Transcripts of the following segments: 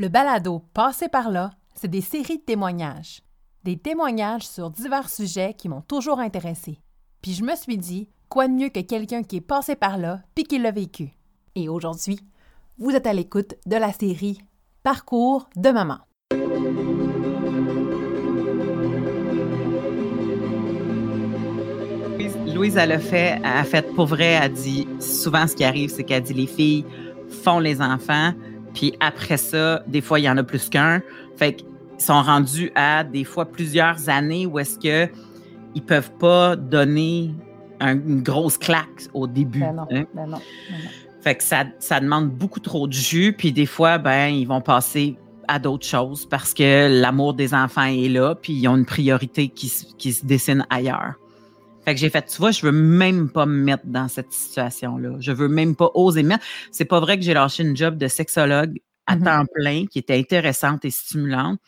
Le balado Passé par là, c'est des séries de témoignages. Des témoignages sur divers sujets qui m'ont toujours intéressé. Puis je me suis dit, quoi de mieux que quelqu'un qui est passé par là puis qui l'a vécu. Et aujourd'hui, vous êtes à l'écoute de la série Parcours de maman. Louise, elle a fait, a pour vrai, elle dit souvent ce qui arrive, c'est qu'elle dit les filles font les enfants, puis après ça, des fois, il y en a plus qu'un. Fait qu'ils sont rendus à des fois plusieurs années où est-ce que ils peuvent pas donner une grosse claque au début. Ben non, hein. ben non, ben non. Fait que ça, ça demande beaucoup trop de jus, puis des fois, ben, ils vont passer à d'autres choses parce que l'amour des enfants est là, puis ils ont une priorité qui, qui se dessine ailleurs. Fait que j'ai fait, tu vois, je veux même pas me mettre dans cette situation-là. Je veux même pas oser me mettre. C'est pas vrai que j'ai lâché une job de sexologue à Mhm. temps plein qui était intéressante et stimulante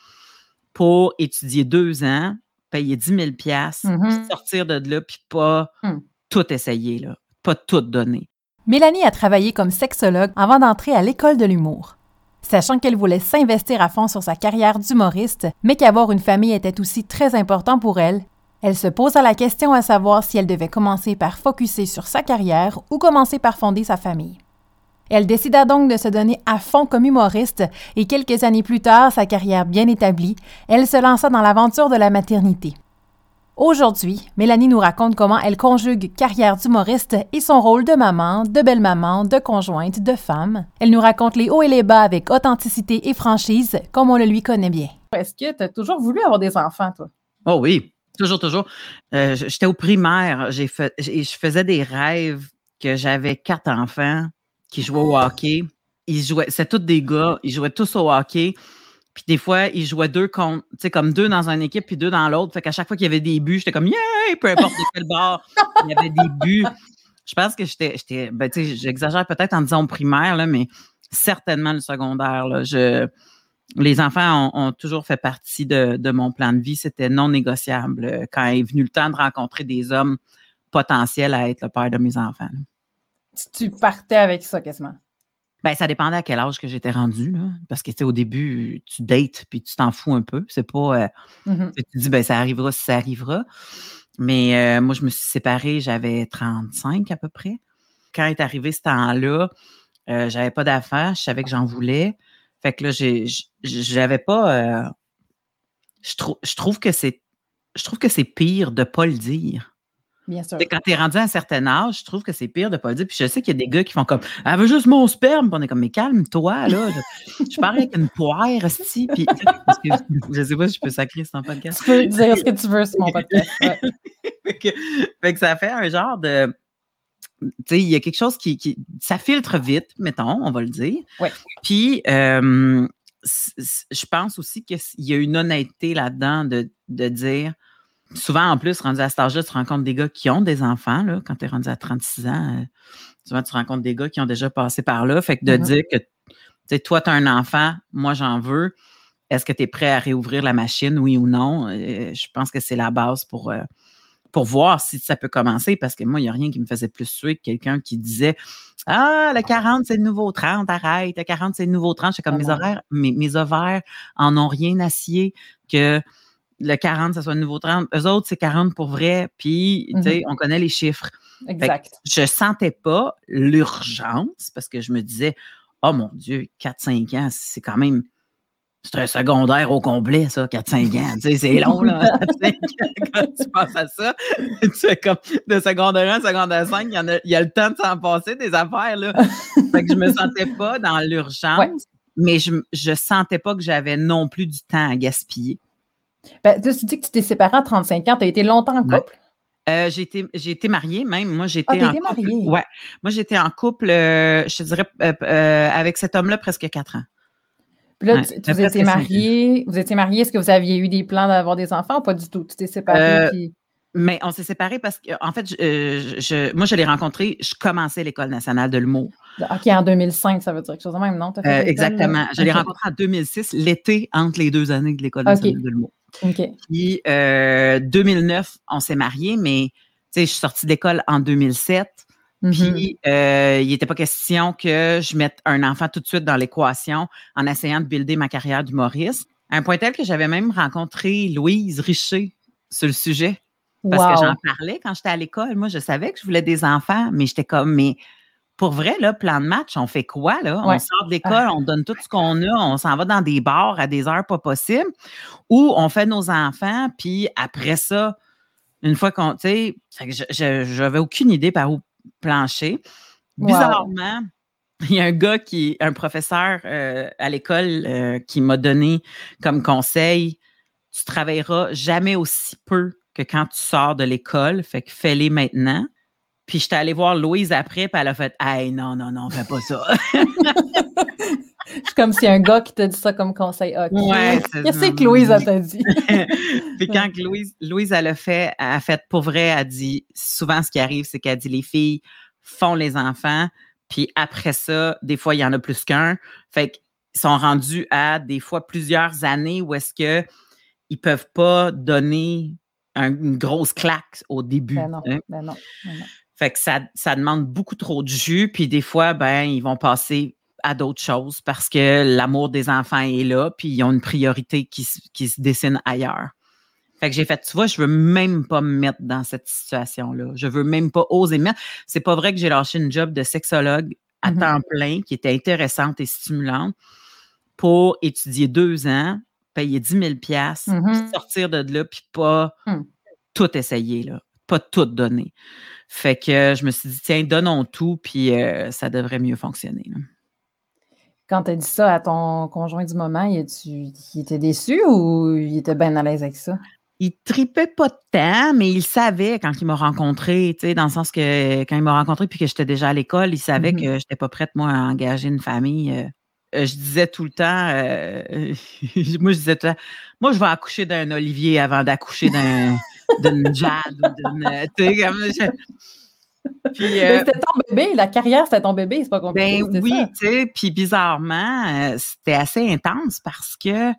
pour étudier deux ans, payer 10 000 piastres, Mhm. puis sortir de là, puis pas Mhm. tout essayer, là. Pas tout donner. Mélanie a travaillé comme sexologue avant d'entrer à l'école de l'humour. Sachant qu'elle voulait s'investir à fond sur sa carrière d'humoriste, mais qu'avoir une famille était aussi très important pour elle, elle se posa la question à savoir si elle devait commencer par focuser sur sa carrière ou commencer par fonder sa famille. Elle décida donc de se donner à fond comme humoriste et quelques années plus tard, sa carrière bien établie, elle se lança dans l'aventure de la maternité. Aujourd'hui, Mélanie nous raconte comment elle conjugue carrière d'humoriste et son rôle de maman, de belle-maman, de conjointe, de femme. Elle nous raconte les hauts et les bas avec authenticité et franchise, comme on le lui connaît bien. Est-ce que tu as toujours voulu avoir des enfants, toi? Oh oui, toujours, toujours. Euh, J'étais au primaire, j'ai- je faisais des rêves que j'avais quatre enfants qui jouaient au hockey. Ils jouaient, c'est tous des gars, ils jouaient tous au hockey. Puis des fois, ils jouaient deux contre, tu sais, comme deux dans une équipe puis deux dans l'autre. Fait qu'à chaque fois qu'il y avait des buts, j'étais comme, yeah, peu importe quel bord, il y avait des buts. Je pense que j'étais, ben, tu sais, j'exagère peut-être en disant primaire, là, mais certainement le secondaire, là. Je, les enfants ont, ont toujours fait partie de, de mon plan de vie. C'était non négociable euh, quand est venu le temps de rencontrer des hommes potentiels à être le père de mes enfants. Tu partais avec ça quasiment? Ben, ça dépendait à quel âge que j'étais rendue, là. Parce que, tu sais, au début, tu dates puis tu t'en fous un peu. C'est pas. euh, Mhm. tu te dis, ben, ça arrivera si ça arrivera. Mais euh, moi, je me suis séparée, j'avais 35 à peu près. Quand est arrivé ce temps-là, euh, j'avais pas d'affaires, je savais que j'en voulais. Fait que là, j'ai- j'avais pas. euh, je, trou- je trouve que c'est. Je trouve que c'est pire de pas le dire. Bien sûr. Quand tu es rendu à un certain âge, je trouve que c'est pire de pas le dire. Puis je sais qu'il y a des gars qui font comme Elle veut juste mon sperme. Puis on est comme Mais calme-toi, là. Je, je parle avec une poire, esti. Puis, parce que je sais pas si je peux sacrer sur ton podcast. Tu peux dire ce que tu veux sur mon podcast. ouais. fait, que, fait que ça fait un genre de. Tu sais, il y a quelque chose qui, qui- Ça filtre vite, mettons, on va le dire. Ouais. Puis, euh, je pense aussi qu'il y a une honnêteté là-dedans de, de dire. Souvent, en plus, rendu à cet âge-là, tu rencontres des gars qui ont des enfants. Là, quand tu es rendu à 36 ans, euh, souvent, tu rencontres des gars qui ont déjà passé par là. Fait que de Mhm. dire que tu sais, toi, tu as un enfant, moi, j'en veux. Est-ce que tu es prêt à réouvrir la machine, oui ou non? Euh, je pense que c'est la base pour, pour voir si ça peut commencer, parce que moi, il n'y a rien qui me faisait plus suer que quelqu'un qui disait Ah, le 40, c'est le nouveau 30, arrête, le 40, c'est le nouveau 30. J'étais comme Ah mes horaires, mes, mes ovaires en ont rien à scier que le 40, ça soit le nouveau 30. Eux autres, c'est 40 pour vrai, puis, tu sais, on connaît les chiffres Exact. je sentais pas l'urgence parce que je me disais, oh mon Dieu, 4-5 ans, c'est quand même. C'est un secondaire au complet, ça, 4-5 ans. Tu sais, c'est long, là. 4-5 ans, quand tu penses à ça, tu sais, comme de secondaire 1 secondaire 5, il y, en a, il y a le temps de s'en passer des affaires, là. fait que je me sentais pas dans l'urgence, Ouais. mais je, je sentais pas que j'avais non plus du temps à gaspiller. Ben, tu dis que tu t'es séparé à 35 ans. Tu as été longtemps en couple? Euh, j'ai été, j'ai été mariée même. Moi, j'étais Ah, en couple. mariée? Ouais. Moi, j'étais en couple, euh, je te dirais, euh, avec cet homme-là presque quatre ans. Puis là, Ouais, tu, vous étiez mariés. Vous étiez mariés. Est-ce que vous aviez eu des plans d'avoir des enfants ou pas du tout? Tu t'es séparé. Euh, puis- Mais on s'est séparés parce que, en fait, je, euh, je- moi, je l'ai rencontré, je commençais l'École nationale de l'humour. OK, en 2005, ça veut dire quelque chose de même, non? Fait Euh, exactement. Je l'ai rencontré en 2006, l'été entre les deux années de l'École nationale de l'humour. OK. Puis, euh, 2009, on s'est mariés, mais, tu sais, je suis sortie de l'école en 2007. Puis, euh, il n'était pas question que je mette un enfant tout de suite dans l'équation en essayant de builder ma carrière d'humoriste. À un point tel que j'avais même rencontré Louise Richer sur le sujet. Parce que j'en parlais quand j'étais à l'école. Moi, je savais que je voulais des enfants, mais j'étais comme, mais pour vrai, là, plan de match, on fait quoi, là? On sort de l'école, on donne tout ce qu'on a, on s'en va dans des bars à des heures pas possibles, ou on fait nos enfants, puis après ça, une fois qu'on, tu sais, j'avais aucune idée par où plancher. Wow. Bizarrement, il y a un gars qui, un professeur euh, à l'école euh, qui m'a donné comme conseil, tu travailleras jamais aussi peu que quand tu sors de l'école, fait que fais-les maintenant. Puis j'étais allée voir Louise après, puis elle a fait Hey, non, non, non, fais pas ça. C'est comme si un gars qui t'a dit ça comme conseil. OK. Ouais, Qu'est-ce que Louise a t'a dit? puis quand Louise, Louise, elle a fait, elle a fait pour vrai, elle a dit souvent ce qui arrive, c'est qu'elle dit les filles font les enfants, puis après ça, des fois, il y en a plus qu'un. Fait qu'ils sont rendus à des fois plusieurs années où est-ce que ils peuvent pas donner un- une grosse claque au début. Ben non, hein. ben non, ben non. Fait que ça, ça demande beaucoup trop de jus, puis des fois, ben, ils vont passer à d'autres choses parce que l'amour des enfants est là, puis ils ont une priorité qui, se- qui se dessine ailleurs. Fait que j'ai fait, tu vois, je veux même pas me mettre dans cette situation-là. Je veux même pas oser me mettre. C'est pas vrai que j'ai lâché une job de sexologue à Mhm. temps plein qui était intéressante et stimulante pour étudier deux ans, payer 10 000 piastres, Mhm. puis sortir de là, puis pas Mhm. tout essayer, là. Pas tout donner. Fait que je me suis dit, tiens, donnons tout, puis euh, ça devrait mieux fonctionner. là. Quand tu as dit ça à ton conjoint du moment, il, était déçu ou il était bien à l'aise avec ça? Il tripait pas tant, mais il savait quand il m'a rencontré, tu sais, dans le sens que quand il m'a rencontré puis que j'étais déjà à l'école, il savait Mhm. que j'étais pas prête, moi, à engager une famille. euh. Euh, je disais tout le temps, euh, moi, je disais tout le temps, moi, je vais accoucher d'un Olivier avant d'accoucher d'un d'une Jade ou d'une. euh, Tu sais, comme. je- Puis, euh, c'était ton bébé, la carrière, c'était ton bébé, c'est pas compliqué. Ben oui, tu sais, puis bizarrement, euh, c'était assez intense parce que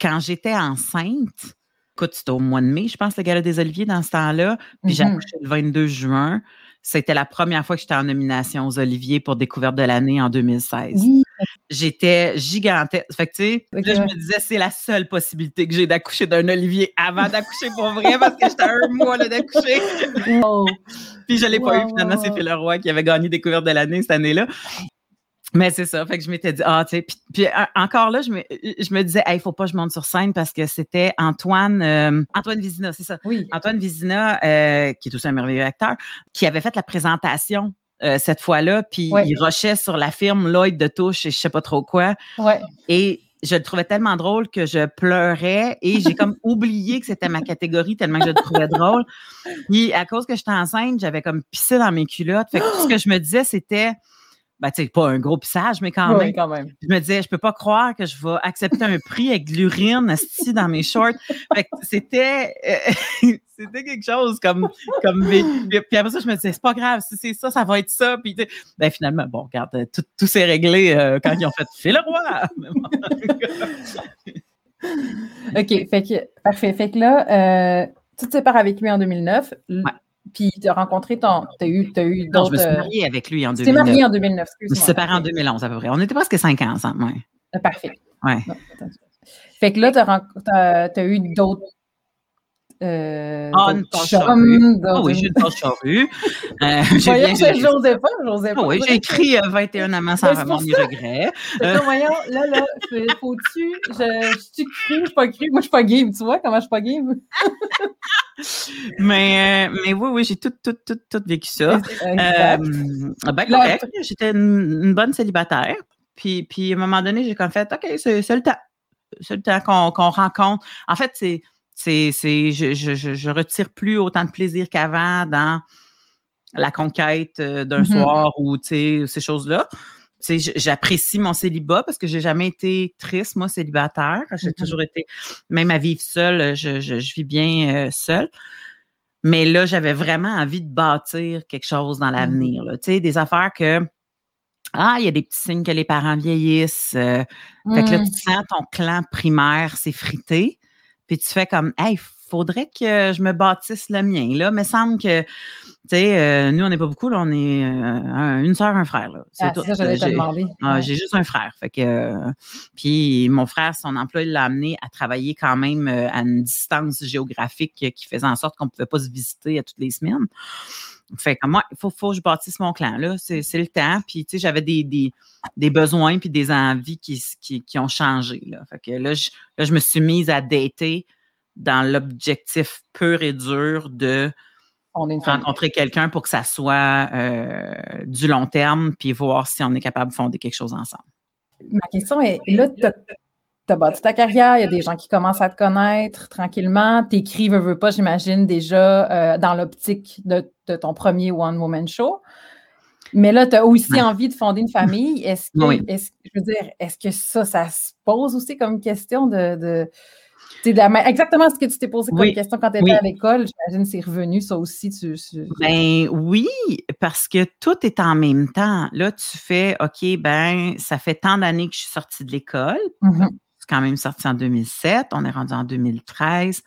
quand j'étais enceinte, écoute, c'était au mois de mai, je pense, le gala des Oliviers dans ce temps-là, puis j'ai Mhm. accouché le 22 juin. C'était la première fois que j'étais en nomination aux Oliviers pour Découverte de l'année en 2016. Oui, J'étais gigantesque. Fait que, tu sais, là, je me disais, c'est la seule possibilité que j'ai d'accoucher d'un Olivier avant d'accoucher pour vrai parce que j'étais à un mois d'accoucher. wow. Puis je l'ai pas eu. Finalement, c'est. Phil Leroy qui avait gagné Découverte de l'année cette année-là. Mais c'est ça. Fait que je m'étais dit, ah, tu sais. Puis, puis, encore là, je me, je me disais, il faut pas que je monte sur scène parce que c'était Antoine, euh, Antoine Vizina, c'est ça. Oui. Antoine Vizina, euh, qui est aussi un merveilleux acteur, qui avait fait la présentation euh, cette fois-là, puis Ouais. il rushait sur la firme Lloyd de Touche et je sais pas trop quoi. Ouais. Et je le trouvais tellement drôle que je pleurais et j'ai comme oublié que c'était ma catégorie tellement que je le trouvais drôle. Puis à cause que j'étais enceinte, j'avais comme pissé dans mes culottes. Fait que tout ce que je me disais, c'était, ben, tu sais, pas un gros pissage, mais quand Oui, même. quand même. Je me disais, je peux pas croire que je vais accepter un prix avec de l'urine dans mes shorts. C'était, euh, c'était quelque chose comme, comme. Puis après ça, je me disais, c'est pas grave, si c'est ça, ça va être ça. Puis ben finalement, bon, regarde, euh, tout, tout s'est réglé euh, quand ils ont fait Fais le roi. OK, fait que, parfait. Fait que là, euh, tu te sépares avec lui en 2009. l- Ouais. Puis tu as rencontré ton. Tu as eu, t'as eu non, je me suis euh, mariée avec lui en Tu t'es 2009. marié en 2009, Je me excuse-moi. suis séparée en Parfait. 2011 à peu près. On était presque cinq ans ensemble, ouais. Euh, Parfait. Ouais. Non. Fait que là, tu as, eu d'autres. Euh, Ah, une tâche charrue. Ah oui, j'ai une tâche charrue. Euh, j'ai bien j'osais pas, j'osais Ah pas. oui, j'ai écrit euh, 21 amants sans pour ni. Fait que, voyons, là, là, je- faut-tu. Je je suis cru, je suis pas cru. Moi, je suis pas game, tu vois comment je suis pas game? Mais, euh, mais oui, oui, j'ai tout, tout, tout, tout vécu ça. Euh, ben, Là, correct. J'étais une, une bonne célibataire. Puis, puis, à un moment donné, j'ai comme fait, OK, c'est c'est le temps. C'est le temps qu'on qu'on rencontre. En fait, c'est, c'est, c'est, je, je, je, je retire plus autant de plaisir qu'avant dans la conquête euh, d'un Mhm. soir ou, ces choses-là. J'apprécie mon célibat parce que j'ai jamais été triste, moi, célibataire. J'ai Mhm. toujours été, même à vivre seule, je, je, je vis bien euh, seule. Mais là, j'avais vraiment envie de bâtir quelque chose dans l'avenir. là. Tu sais, des affaires que, ah, il y a des petits signes que les parents vieillissent. euh, Fait que là, Mm. tu sens ton clan primaire s'effriter. Puis tu fais comme, hey, faudrait que je me bâtisse le mien. Là, me semble que, tu sais, euh, nous, on n'est pas beaucoup, là, on est euh, une soeur, un frère. Là. C'est ah, Ça, j'allais te demander. Ah, j'ai juste un frère. Fait que, puis mon frère, son emploi, il l'a amené à travailler quand même à une distance géographique qui faisait en sorte qu'on ne pouvait pas se visiter à toutes les semaines. Fait que moi, il faut, faut que je bâtisse mon clan. Là. C'est, le temps. Puis, tu sais, j'avais des, des, des, besoins puis des envies qui, qui, qui, ont changé. Là. Fait que là je, là, je me suis mise à dater dans l'objectif pur et dur de rencontrer quelqu'un pour que ça soit euh, du long terme, puis voir si on est capable de fonder quelque chose ensemble. Ma question est, là, tu as bâti ta carrière, il y a des gens qui commencent à te connaître tranquillement, t'écris, veux, veux pas, j'imagine, déjà euh, dans l'optique de, ton premier One Woman Show. Mais là, tu as aussi envie de fonder une famille. Est-ce que, je veux dire, est-ce que ça, ça se pose aussi comme question de exactement ce que tu t'es posé comme question quand tu étais à l'école. J'imagine que c'est revenu, ça aussi. Tu, Ben oui, parce que tout est en même temps. Là, tu fais, OK, ben, ça fait tant d'années que je suis sortie de l'école. Mm-hmm. Je suis quand même sortie en 2007. On est rendu en 2013.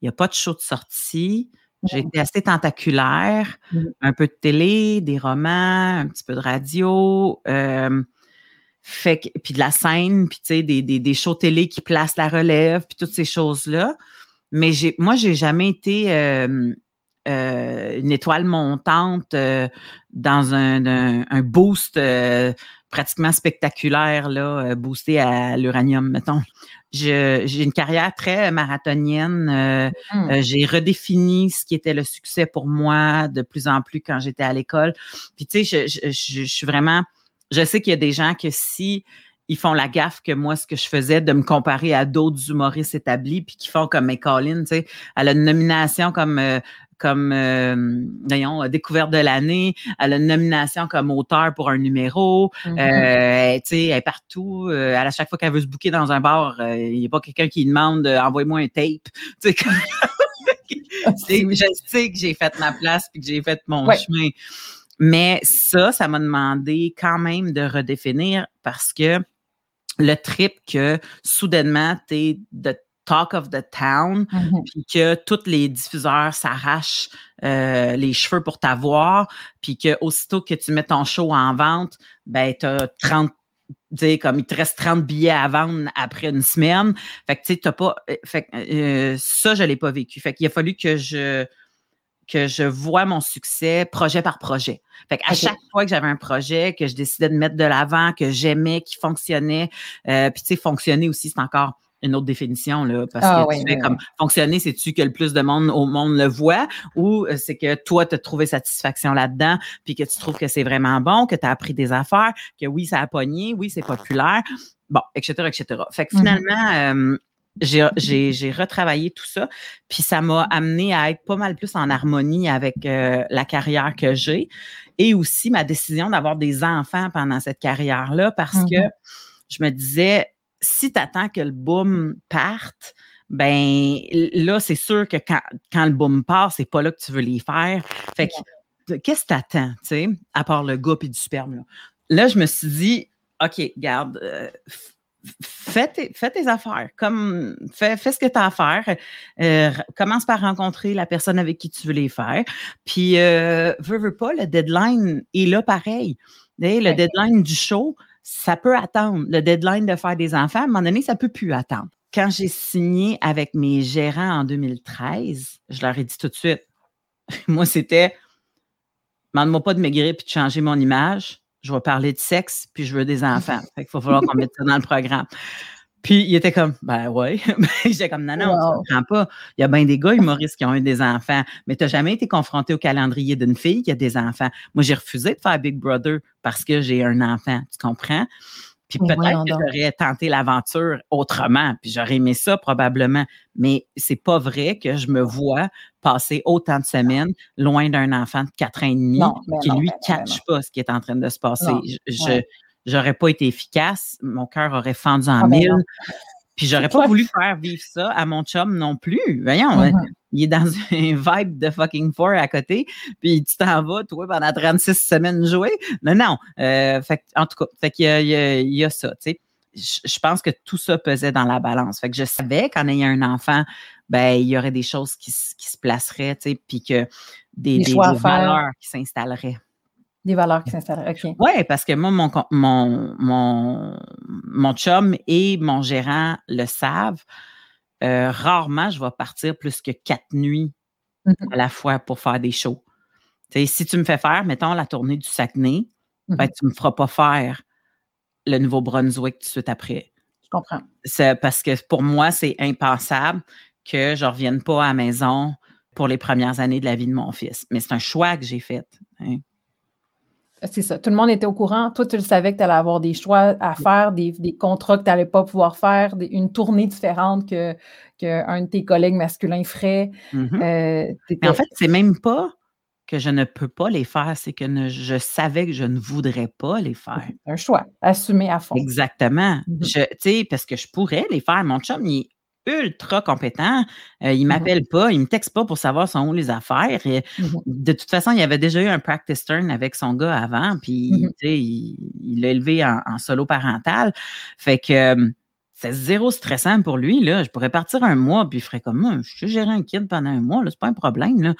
Il n'y a pas de show de sortie. J'ai été assez tentaculaire. Mm-hmm. Un peu de télé, des romans, un petit peu de radio. Euh, fait que, puis de la scène, puis tu sais, des, des, des, shows télé qui placent la relève, puis toutes ces choses-là. Mais j'ai, moi, j'ai jamais été euh, euh, une étoile montante euh, dans un, un, boost pratiquement spectaculaire, là, boosté à l'uranium, mettons. j'ai une carrière très marathonienne. Mmh. j'ai redéfini ce qui était le succès pour moi de plus en plus quand j'étais à l'école. Puis tu sais, je, je, je, suis vraiment je sais qu'il y a des gens que si ils font la gaffe que moi, ce que je faisais, de me comparer à d'autres humoristes établis, puis qui font comme Colin, tu sais, elle a une nomination comme euh, comme euh, voyons, découverte de l'année, elle a une nomination comme auteur pour un numéro, euh, tu sais, elle est partout. Euh, à chaque fois qu'elle veut se bouquer dans un bar, il n'y a pas quelqu'un qui demande envoie-moi un tape. Tu sais, je sais que j'ai fait ma place puis que j'ai fait mon chemin. Mais ça, ça m'a demandé quand même de redéfinir parce que le trip que soudainement, tu es the talk of the town, mm-hmm. puis que tous les diffuseurs s'arrachent euh, les cheveux pour t'avoir, puis que aussitôt que tu mets ton show en vente, ben tu as 30 comme il te reste 30 billets à vendre après une semaine. Fait que tu sais, t'as pas. Euh, fait euh, ça, je l'ai pas vécu. Fait qu'il a fallu que je que je vois mon succès projet par projet. Fait à chaque fois que j'avais un projet que je décidais de mettre de l'avant, que j'aimais, qui fonctionnait, euh, puis tu sais, fonctionner aussi, c'est encore une autre définition, là, parce ah que tu fais comme fonctionner, c'est-tu que le plus de monde au monde le voit ou euh, c'est que toi, tu as trouvé satisfaction là-dedans, puis que tu trouves que c'est vraiment bon, que tu as appris des affaires, que oui, ça a pogné, oui, c'est populaire, bon, etc., etc. Fait que mm-hmm. finalement, euh, j'ai retravaillé tout ça, puis ça m'a amené à être pas mal plus en harmonie avec euh, la carrière que j'ai et aussi ma décision d'avoir des enfants pendant cette carrière-là parce que mm-hmm. je me disais, si tu attends que le boom parte, ben là, c'est sûr que quand, quand le boom part, c'est pas là que tu veux les faire. Fait que, qu'est-ce que tu attends, tu sais, à part le gars et du sperme? Là? là, je me suis dit, OK, garde, euh, fais tes, affaires. Comme, fais, ce que tu as à faire. Euh, commence par rencontrer la personne avec qui tu veux les faire. Puis, euh, veux, veux pas, le deadline est là pareil. Le deadline du show, ça peut attendre. Le deadline de faire des enfants, à un moment donné, ça peut plus attendre. Quand j'ai signé avec mes gérants en 2013, je leur ai dit tout de suite, moi, c'était, demande-moi pas de maigrir puis de changer mon image je vais parler de sexe, puis je veux des enfants. Fait qu'il va falloir qu'on mette ça dans le programme. Puis il était comme, ben ouais. J'étais comme, non, non, wow. tu comprends pas. Il y a bien des gars humoristes qui ont eu des enfants, mais tu n'as jamais été confronté au calendrier d'une fille qui a des enfants. Moi, j'ai refusé de faire Big Brother parce que j'ai un enfant, tu comprends? Puis peut-être que j'aurais tenté l'aventure autrement, puis j'aurais aimé ça probablement. Mais c'est pas vrai que je me vois passer autant de semaines loin d'un enfant de 4 ans et demi qui, lui, ne catch pas ce qui est en train de se passer. je, j'aurais pas été efficace, mon cœur aurait fendu en ah, mille. Puis j'aurais pas voulu faire vivre ça à mon chum non plus. Voyons, mm-hmm. il est dans un vibe de fucking four à côté, puis tu t'en vas, toi, pendant 36 semaines jouer. Non, non. Euh, fait, en tout cas, fait qu'il y, y, y a, ça, tu sais. je, pense que tout ça pesait dans la balance. Fait que je savais qu'en ayant un enfant, ben, il y aurait des choses qui, se placeraient, tu sais, puis que des, des, valeurs qui s'installeraient. Des valeurs qui s'installeraient, OK. Oui, parce que moi, mon, mon, mon, mon chum et mon gérant le savent. Euh, rarement, je vais partir plus que quatre nuits mm-hmm. à la fois pour faire des shows. si tu me fais faire, mettons, la tournée du Saguenay, ben, mm-hmm. tu ne me feras pas faire le Nouveau-Brunswick tout de suite après. Je comprends. C'est parce que pour moi, c'est impensable que je ne revienne pas à la maison pour les premières années de la vie de mon fils. Mais c'est un choix que j'ai fait. Hein. C'est ça. Tout le monde était au courant. Toi, tu le savais que tu allais avoir des choix à faire, des, contrats que tu n'allais pas pouvoir faire, une tournée différente qu'un que de tes collègues masculins ferait. Mm-hmm. Euh, Mais en fait, c'est même pas que je ne peux pas les faire, c'est que je savais que je ne voudrais pas les faire. Un choix, assumé à fond. Exactement. Mm-hmm. parce que je pourrais les faire. Mon chum, il est ultra compétent. Euh, il ne mm-hmm. m'appelle pas, il ne me texte pas pour savoir sont où les affaires. Mm-hmm. De toute façon, il avait déjà eu un practice turn avec son gars avant, puis il l'a élevé en, solo parental. Fait que euh, c'est zéro stressant pour lui. Là. Je pourrais partir un mois, puis il ferait comme moi, je suis gérer un kid pendant un mois, c'est pas un problème. Là.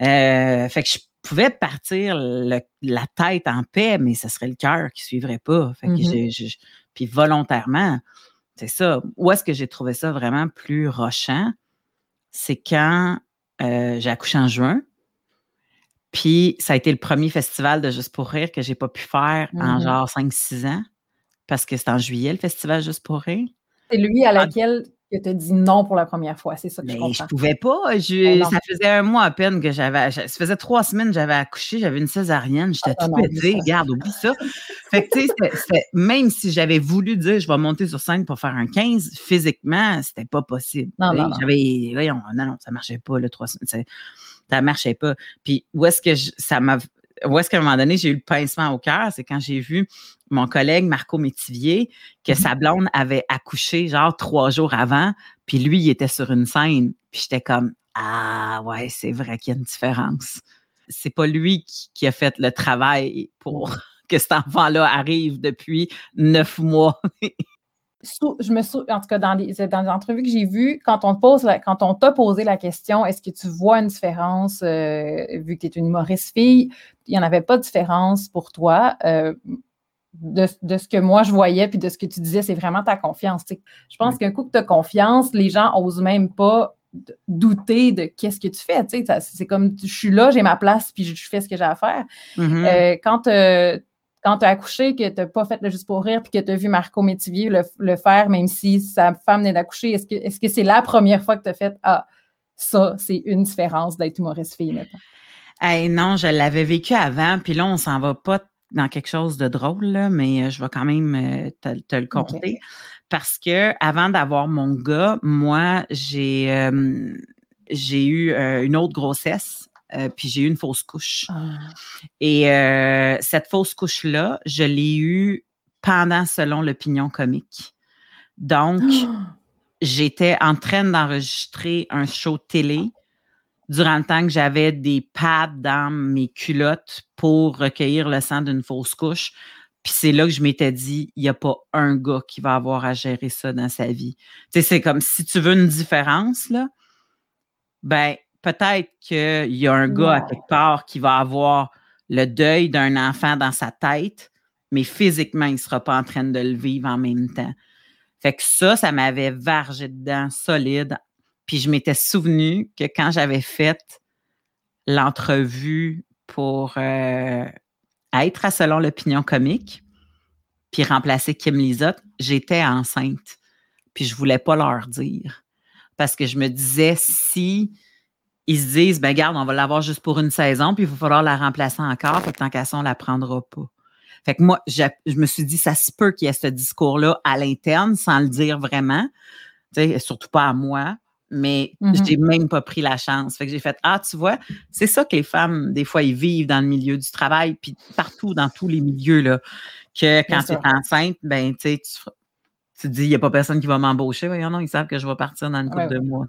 Euh, fait que je pouvais partir la tête en paix, mais ce serait le cœur qui ne suivrait pas. Fait que mm-hmm. puis volontairement, c'est ça. Où est-ce que j'ai trouvé ça vraiment plus rochant? C'est quand euh, j'ai accouché en juin. Puis ça a été le premier festival de Juste pour rire que j'ai pas pu faire en mm-hmm. genre 5-6 ans. Parce que c'est en juillet, le festival Juste pour rire. C'est lui à ah. laquelle que tu as dit non pour la première fois. C'est ça que je comprends. Je pouvais pas. Oh ça faisait un mois à peine que j'avais. Ça faisait trois semaines que j'avais accouché. J'avais une césarienne. J'étais ah, tout pété. Regarde, oublie ça. fait que, tu sais, même si j'avais voulu dire je vais monter sur scène pour faire un 15, physiquement, c'était pas possible. Non, non, J'avais. Voyons, non, non, ça marchait pas, le trois semaines. Ça marchait pas. Puis où est-ce que ça m'a où est-ce qu'à un moment donné, j'ai eu le pincement au cœur, c'est quand j'ai vu mon collègue Marco Métivier que sa mhm. blonde avait accouché genre trois jours avant, puis lui, il était sur une scène, puis j'étais comme Ah ouais, c'est vrai qu'il y a une différence. C'est pas lui qui, a fait le travail pour que cet enfant-là arrive depuis neuf mois. Je me souviens, en tout cas, dans les, dans les entrevues que j'ai vues, quand on pose quand on t'a posé la question, est-ce que tu vois une différence, euh, vu que tu es une humoriste fille, il n'y en avait pas de différence pour toi. Euh, de, ce que moi je voyais puis de ce que tu disais, c'est vraiment ta confiance. Je pense qu'un coup que tu as confiance, les gens n'osent même pas douter de qu'est-ce que tu fais. C'est comme je suis là, j'ai ma place, puis je fais ce que j'ai à faire. Mm-hmm. Euh, quand quand tu as accouché, que tu n'as pas fait le juste pour rire, puis que tu as vu Marco Métivier le, faire, même si sa femme n'est d'accoucher, est-ce que c'est -ce c'est la première fois que tu as fait Ah, ça, c'est une différence d'être humoriste fille maintenant? non, je l'avais vécu avant, puis là, on s'en va pas dans quelque chose de drôle, là, mais euh, je vais quand même euh, te, le compter. Parce que avant d'avoir mon gars, moi, j'ai euh, j'ai eu une autre grossesse, puis j'ai eu une fausse couche. Ah. Et cette fausse couche-là, je l'ai eue pendant selon l'opinion comique. Donc, j'étais en train d'enregistrer un show télé durant le temps que j'avais des pads dans mes culottes pour recueillir le sang d'une fausse couche. Puis c'est là que je m'étais dit, il n'y a pas un gars qui va avoir à gérer ça dans sa vie. Tu sais, c'est comme si tu veux une différence, là, ben, peut-être qu'il y a un gars à quelque part qui va avoir le deuil d'un enfant dans sa tête, mais physiquement, il ne sera pas en train de le vivre en même temps. Fait que ça, ça m'avait vargé dedans solide puis je m'étais souvenu que quand j'avais fait l'entrevue pour euh, être à Selon l'opinion comique, puis remplacer Kim Lizotte, j'étais enceinte. Puis je voulais pas leur dire. Parce que je me disais, si ils se disent, ben garde, on va l'avoir juste pour une saison, puis il va falloir la remplacer encore, fait que tant qu'à ça, on la prendra pas. Fait que moi, je, me suis dit, ça se peut qu'il y ait ce discours-là à l'interne, sans le dire vraiment, surtout pas à moi mais mm-hmm. j'ai même pas pris la chance. Fait que j'ai fait Ah, tu vois, c'est ça que les femmes, des fois, ils vivent dans le milieu du travail, puis partout, dans tous les milieux, là, que quand tu es enceinte, ben, tu sais, tu dis, il n'y a pas personne qui va m'embaucher. Voyons, non, ils savent que je vais partir dans une couple de mois.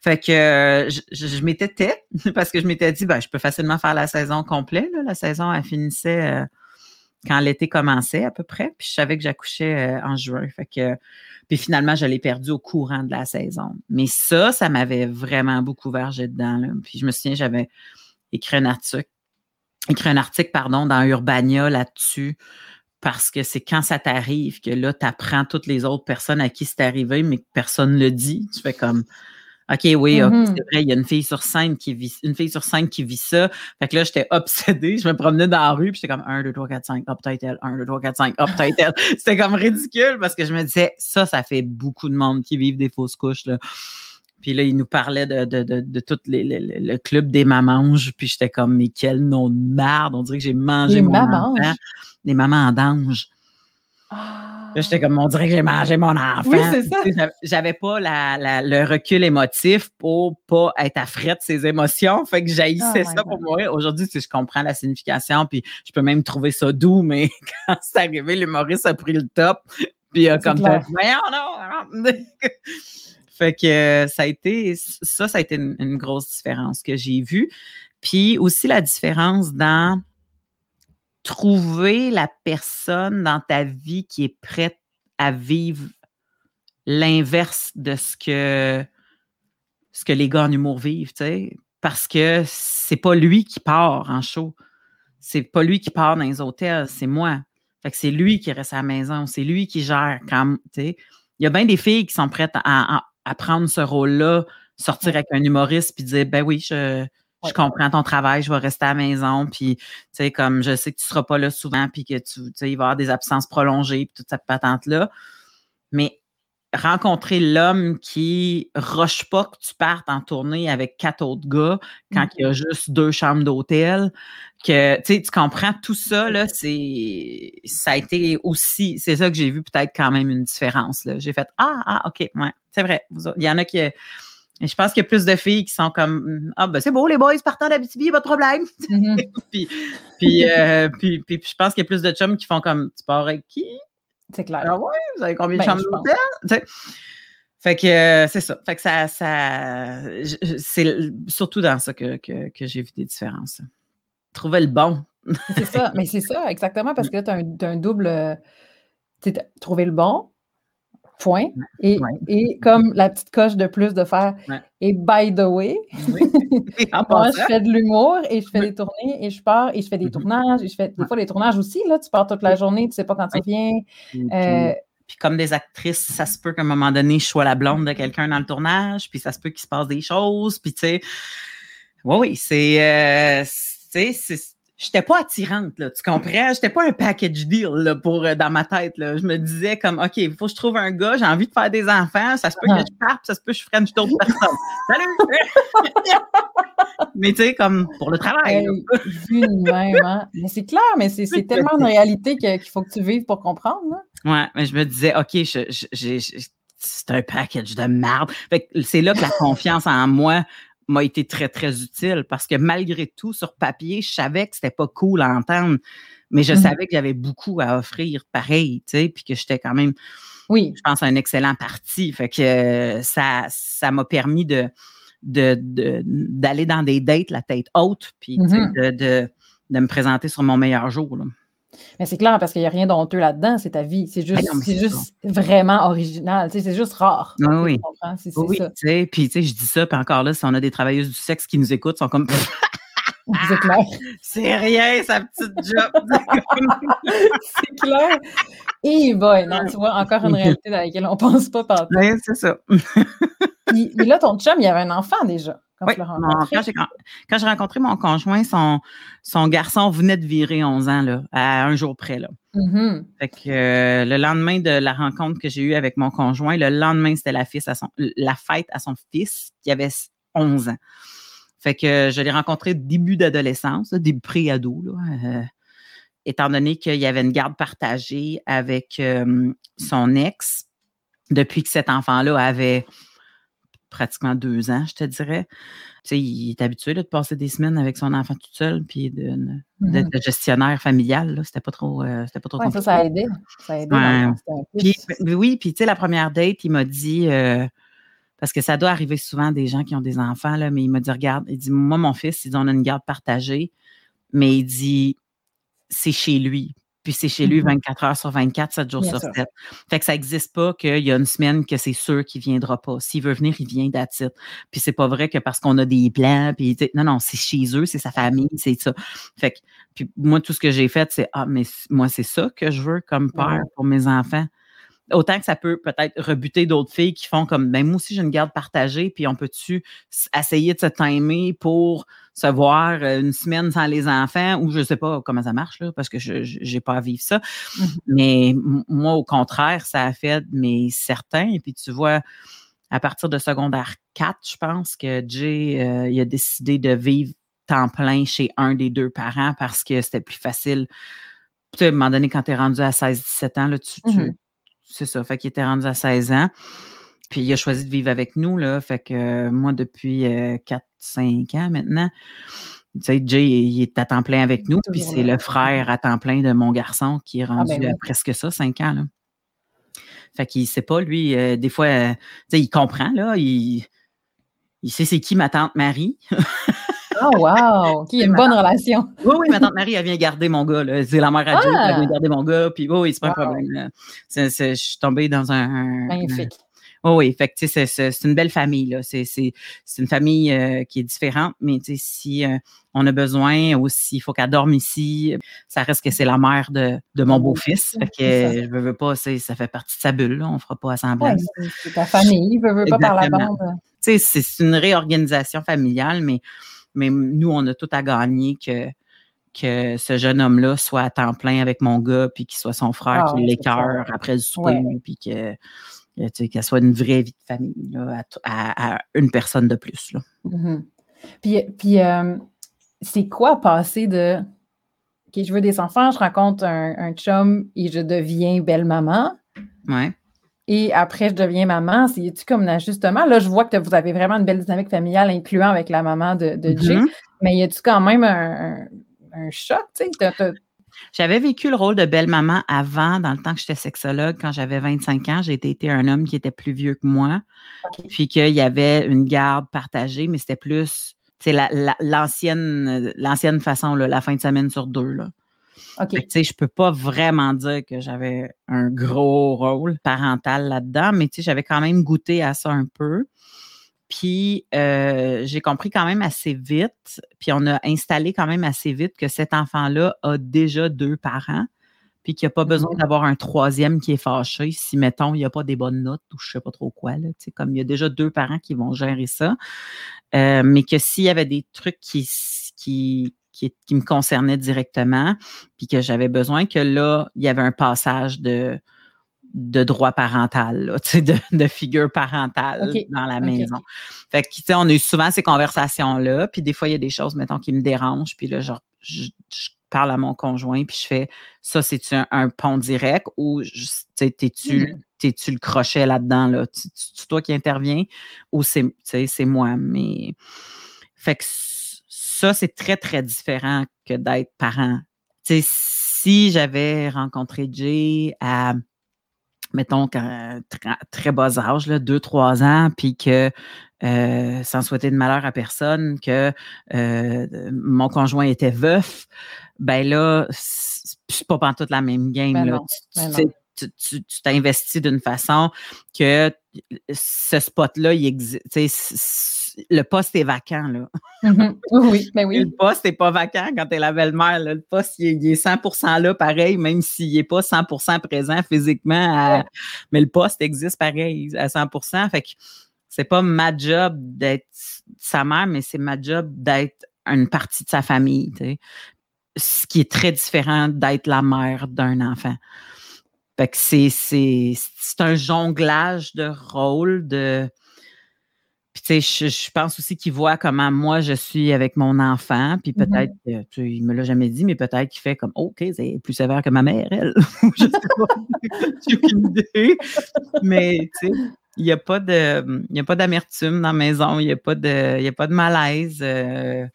Fait que euh, je, m'étais tête parce que je m'étais dit, ben, je peux facilement faire la saison complète. La saison, elle finissait euh, quand l'été commençait à peu près. Puis je savais que j'accouchais euh, en juin. Fait que, puis finalement, je l'ai perdu au courant de la saison. Mais ça, ça m'avait vraiment beaucoup vergé dedans. Là. Puis je me souviens, j'avais écrit un article, écrit un article, pardon, dans Urbania là-dessus. Parce que c'est quand ça t'arrive que là, tu apprends toutes les autres personnes à qui c'est arrivé, mais que personne ne le dit. Tu fais comme OK, oui, mm-hmm. c'est vrai, il y a une fille sur scène qui vit, une fille sur scène qui vit ça. Fait que là, j'étais obsédée. Je me promenais dans la rue, puis j'étais comme 1, 2, 3, 4, 5, hop, peut-être elle. 1, 2, 3, 4, 5, hop, peut-être elle. C'était comme ridicule parce que je me disais, ça, ça fait beaucoup de monde qui vivent des fausses couches, là. Puis là, il nous parlait de, de, de, de tout les, le club des mamanges. Puis j'étais comme, mais quel nom de merde. On dirait que j'ai mangé les mon enfant. Les mamans d'ange. Ah. J'étais comme, on dirait que j'ai mangé mon enfant. Oui, c'est ça. J'avais pas la, le recul émotif pour pas être à frais de ses émotions. Fait que j'haïssais oh ça pour moi. Aujourd'hui, je comprends la signification, puis je peux même trouver ça doux, mais quand c'est arrivé, l'humoriste a pris le top. Puis a comme non, non. Fait que ça a été, ça, ça a été une grosse différence que j'ai vue. Puis aussi la différence dans trouver la personne dans ta vie qui est prête à vivre l'inverse de ce que, ce que les gars en humour vivent, tu sais. Parce que c'est pas lui qui part en show. C'est pas lui qui part dans les hôtels, c'est moi. Fait que c'est lui qui reste à la maison, c'est lui qui gère quand, tu. Il y a bien des filles qui sont prêtes à prendre ce rôle-là, sortir avec un humoriste puis dire ben oui, je, je comprends ton travail, je vais rester à la maison, puis tu sais, comme je sais que tu seras pas là souvent, puis que tu, tu sais, il va y avoir des absences prolongées, puis toute cette patente-là. Mais rencontrer l'homme qui roche pas que tu partes en tournée avec quatre autres gars quand il y a juste deux chambres d'hôtel, que tu comprends tout ça, là, c'est ça a été aussi, c'est ça que j'ai vu peut-être quand même une différence. Là. J'ai fait Ah, ah, OK, ouais, c'est vrai. Il y en a qui je pense qu'il y a plus de filles qui sont comme Ah, ben c'est beau, les boys partant d'Abitibi, pas de problème. Mm-hmm. Euh, puis, puis, je pense qu'il y a plus de chums qui font comme Tu pars avec qui? C'est clair. Ah ouais, vous avez combien de ben, chambres d'hôtel? Fait que euh, c'est ça. Fait que ça, ça c'est surtout dans ça que, que, que j'ai vu des différences. Trouver le bon. c'est ça, mais c'est ça, exactement, parce que là, tu as, un double. Euh, trouver le bon, Point. Et, et, comme la petite coche de plus de faire. Et by the way, moi, je fais de l'humour et je fais des tournées et je pars et je fais des mm-hmm. tournages. Et je fais des fois des tournages aussi. Là, tu pars toute la journée, tu ne sais pas quand tu viens. Euh, puis comme des actrices, ça se peut qu'à un moment donné, je sois la blonde de quelqu'un dans le tournage, puis ça se peut qu'il se passe des choses, puis tu sais, oui, oui, c'est, euh, c'est, j'étais pas attirante, là, tu comprends? J'étais pas un package deal là, pour euh, dans ma tête. Là. Je me disais comme OK, il faut que je trouve un gars, j'ai envie de faire des enfants, ça se peut que je parte, ça se peut que je freine d'autres personnes. Salut! mais tu sais, comme pour le travail. Hein. Mais c'est clair, mais c'est tellement une réalité qu'il faut que tu vives pour comprendre. Là. Ouais, mais je me disais, OK, c'est un package de merde. C'est là que la confiance en moi m'a été très, très utile parce que malgré tout, sur papier, je savais que c'était pas cool à entendre, mais je mmh savais qu'il y avait beaucoup à offrir pareil, tu sais, puis que j'étais quand même, oui. je pense, un excellent parti. Fait que ça, ça m'a permis de, d'aller dans des dates la tête haute, puis mmh de, de, de, me présenter sur mon meilleur jour. Là. Mais c'est clair parce qu'il n'y a rien d'honteux là-dedans, c'est ta vie. C'est juste, c'est juste vraiment original. c'est juste rare. Ah oui, oui. oui. Puis, tu sais, je dis ça, puis encore là, si on a des travailleuses du sexe qui nous écoutent, sont comme. c'est clair. C'est rien, sa petite job. c'est clair. Et boy, non, tu vois, encore une réalité dans laquelle on ne pense pas par Oui, c'est ça. puis, là, ton chum, il y avait un enfant déjà oui, quand j'ai rencontré mon conjoint, son, son garçon venait de virer 11 ans, là, à un jour près. Là. Mm-hmm. Fait que euh, le lendemain de la rencontre que j'ai eue avec mon conjoint, le lendemain, c'était la, à son, la fête à son fils qui avait 11 ans. Fait que je l'ai rencontré début d'adolescence, début pré-ado, euh, étant donné qu'il y avait une garde partagée avec euh, son ex depuis que cet enfant-là avait pratiquement deux ans, je te dirais. Tu sais, il est habitué de passer des semaines avec son enfant tout seul, puis d'être mmh gestionnaire familial. C'était pas trop, euh, c'était pas trop ouais, Ça, ça a aidé. Ça a aidé. Puis, oui, puis tu sais, la première date, il m'a dit, euh, parce que ça doit arriver souvent des gens qui ont des enfants, là, mais il m'a dit, regarde, il dit, moi, mon fils, il dit, on a une garde partagée, mais il dit, c'est chez lui. Puis c'est chez lui Mhm. 24 heures sur 24, 7 jours Bien sur sûr. 7. Fait que ça n'existe pas qu'il y a une semaine que c'est sûr qu'il viendra pas. S'il veut venir, il vient it. Puis c'est pas vrai que parce qu'on a des plans, puis non, non, c'est chez eux, c'est sa famille, c'est ça. Fait que, puis moi, tout ce que j'ai fait, c'est, ah, mais moi, c'est ça que je veux comme père Ouais. pour mes enfants. Autant que ça peut peut-être rebuter d'autres filles qui font comme, ben moi aussi, j'ai une garde partagée, puis on peut-tu essayer de se timer pour se voir euh, une semaine sans les enfants, ou je sais pas comment ça marche, là, parce que je j'ai pas à vivre ça. Mhm. Mais moi, au contraire, ça a fait, mais certains. Et puis tu vois, à partir de secondaire 4, je pense que Jay, euh, il a décidé de vivre temps plein chez un des deux parents parce que c'était plus facile. Tu sais, à un moment donné, quand tu es rendu à 16-17 ans, là, tu, tu- Mhm. C'est ça. Fait qu'il était rendu à 16 ans. Puis il a choisi de vivre avec nous, là. Fait que euh, moi, depuis 4-5 ans maintenant, tu sais, Jay, il est à temps plein avec nous. Puis c'est le frère à temps plein de mon garçon qui est rendu ben oui. à presque ça, 5 ans, là. Fait qu'il sait pas, lui, euh, des fois, euh, tu sais, il comprend, là. Il, il sait c'est qui ma tante Marie. Oh, wow! Y a une bonne relation. Oui, oui, ma tante Marie, elle vient garder mon gars. C'est la mère à Jay, Ah! elle vient garder mon gars. Puis oui, oui, c'est pas un problème. je suis tombée dans un. un- Magnifique. Oui, oui. Fait c'est- une belle famille, là. C'est une famille euh, qui est différente, mais, tu sais, si euh, on a besoin aussi, il faut qu'elle dorme ici, ça reste que c'est la mère de, de mon beau-fils. Fait que, je veux, veux pas, ça fait partie de sa bulle, là. On fera pas Ouais, assemblage. c'est c'est ta famille, veut, veut pas par la bande. Tu sais, c'est c'est une réorganisation familiale, mais, mais nous, on a tout à gagner que, que ce jeune homme-là soit à temps plein avec mon gars, puis qu'il soit son frère Ah qui ouais, l'écœure après le souper, Ouais. puis que, que, tu sais, qu'elle soit une vraie vie de famille là, à, t- à- à une personne de plus. Là. Mhm. Puis, puis euh, c'est quoi passer de OK, je veux des enfants, je rencontre un, un chum et je deviens belle-maman. Ouais. Et après, je deviens maman. C'est-tu comme un ajustement? Là, je vois que vous avez vraiment une belle dynamique familiale, incluant avec la maman de, de Jay. Mhm. Mais y a-tu quand même un, un- un choc? Tu sais, J'avais vécu le rôle de belle-maman avant, dans le temps que j'étais sexologue. Quand j'avais 25 ans, j'ai été, un homme qui était plus vieux que moi. OK. puis qu'il y avait une garde partagée, mais c'était plus c'est la- la- l'ancienne façon, là, la fin de semaine sur deux. Là. OK. Tu sais, je peux pas vraiment dire que j'avais un gros rôle parental là-dedans, mais tu sais, j'avais quand même goûté à ça un peu. Puis euh, j'ai compris quand même assez vite, puis on a installé quand même assez vite que cet enfant-là a déjà deux parents, puis qu'il n'y a pas besoin Mhm. d'avoir un troisième qui est fâché si, mettons, il n'y a pas des bonnes notes ou je sais pas trop quoi. Là, comme il y a déjà deux parents qui vont gérer ça. Euh, mais que s'il y avait des trucs qui, qui, qui me concernaient directement, puis que j'avais besoin, que là, il y avait un passage de, de droit parental, là, de, de figure parentale dans la maison. Fait que, on a eu souvent ces conversations-là, puis des fois, il y a des choses, mettons, qui me dérangent, puis là, genre, je, je parle à mon conjoint, puis je fais, ça, c'est-tu un, un pont direct ou, sais, t'es-tu le crochet là-dedans, là? Tu- tu- C'est toi qui interviens ou c'est, moi? Mais, fait que ça, c'est très, très différent que d'être parent. Tu sais, si j'avais rencontré Jay à, mettons, quand- très, très bas âge, là, 2-3 ans, puis que, euh, sans souhaiter de malheur à personne, que euh, mon conjoint était veuf, ben là, c'est pas pantoute la même game. Ben là. non, Tu- ben tu tu t'investis d'une façon que ce spot-là, il existe. Le poste est vacant, là. Mhm. Oui, oui, ben oui. Le poste n'est pas vacant quand tu es la belle-mère. Le poste, il est, il est 100 là, pareil, même s'il n'est pas 100% présent physiquement. à- Ouais. Mais le poste existe pareil à 100% Fait que c'est pas ma job d'être sa mère, mais c'est ma job d'être une partie de sa famille. Ce qui est très différent d'être la mère d'un enfant. Fait que c'est un jonglage de rôles, de. Puis, tu sais, je, je pense aussi qu'il voit comment moi je suis avec mon enfant. Puis Mhm. peut-être, que, tu sais, il me l'a jamais dit, mais peut-être qu'il fait comme, OK, c'est plus sévère que ma mère, elle. je sais pas. J'ai aucune idée. Mais, tu sais, il n'y a pas de, il a pas d'amertume dans la maison. Il n'y a pas de, il a pas de malaise. euh,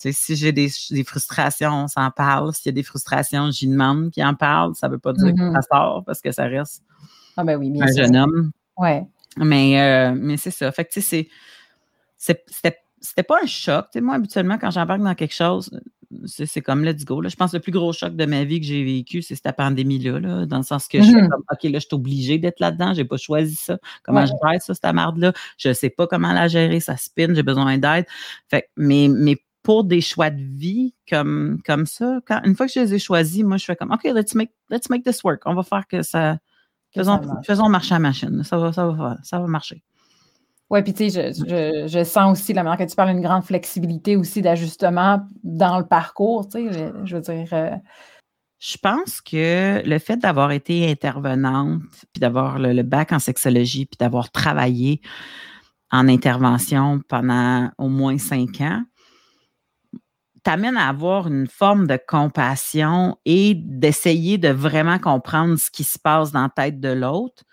tu sais, si j'ai des, des frustrations, on s'en parle. S'il y a des frustrations, j'y demande qu'il en parle. Ça ne veut pas dire Mhm. que ça sort parce que ça reste Ah ben oui, bien un sûr. jeune homme. Ouais. Mais, euh, mais c'est ça. Fait que, tu sais, c'était, c'était pas un choc. Moi, habituellement, quand j'embarque dans quelque chose, c'est comme let's go. Là. Je pense que le plus gros choc de ma vie que j'ai vécu, c'est cette pandémie-là, là, dans le sens que je suis mm-hmm. comme, OK, là, je suis obligée d'être là-dedans, j'ai pas choisi ça. Comment je gère ça, cette merde-là? Je sais pas comment la gérer, ça spin, j'ai besoin d'aide. Fait mais, mais pour des choix de vie comme, comme ça, quand, une fois que je les ai choisis, moi, je fais comme, OK, let's make, let's make this work. On va faire que ça. Faisons, faisons marcher la machine. Ça va, ça va, ça va marcher. Oui, puis tu sais, je, je, sens aussi la manière que tu parles une grande flexibilité aussi d'ajustement dans le parcours, tu sais, je, veux dire. Euh, je pense que le fait d'avoir été intervenante, puis d'avoir le, bac en sexologie, puis d'avoir travaillé en intervention pendant au moins cinq ans, t'amène à avoir une forme de compassion et d'essayer de vraiment comprendre ce qui se passe dans la tête de l'autre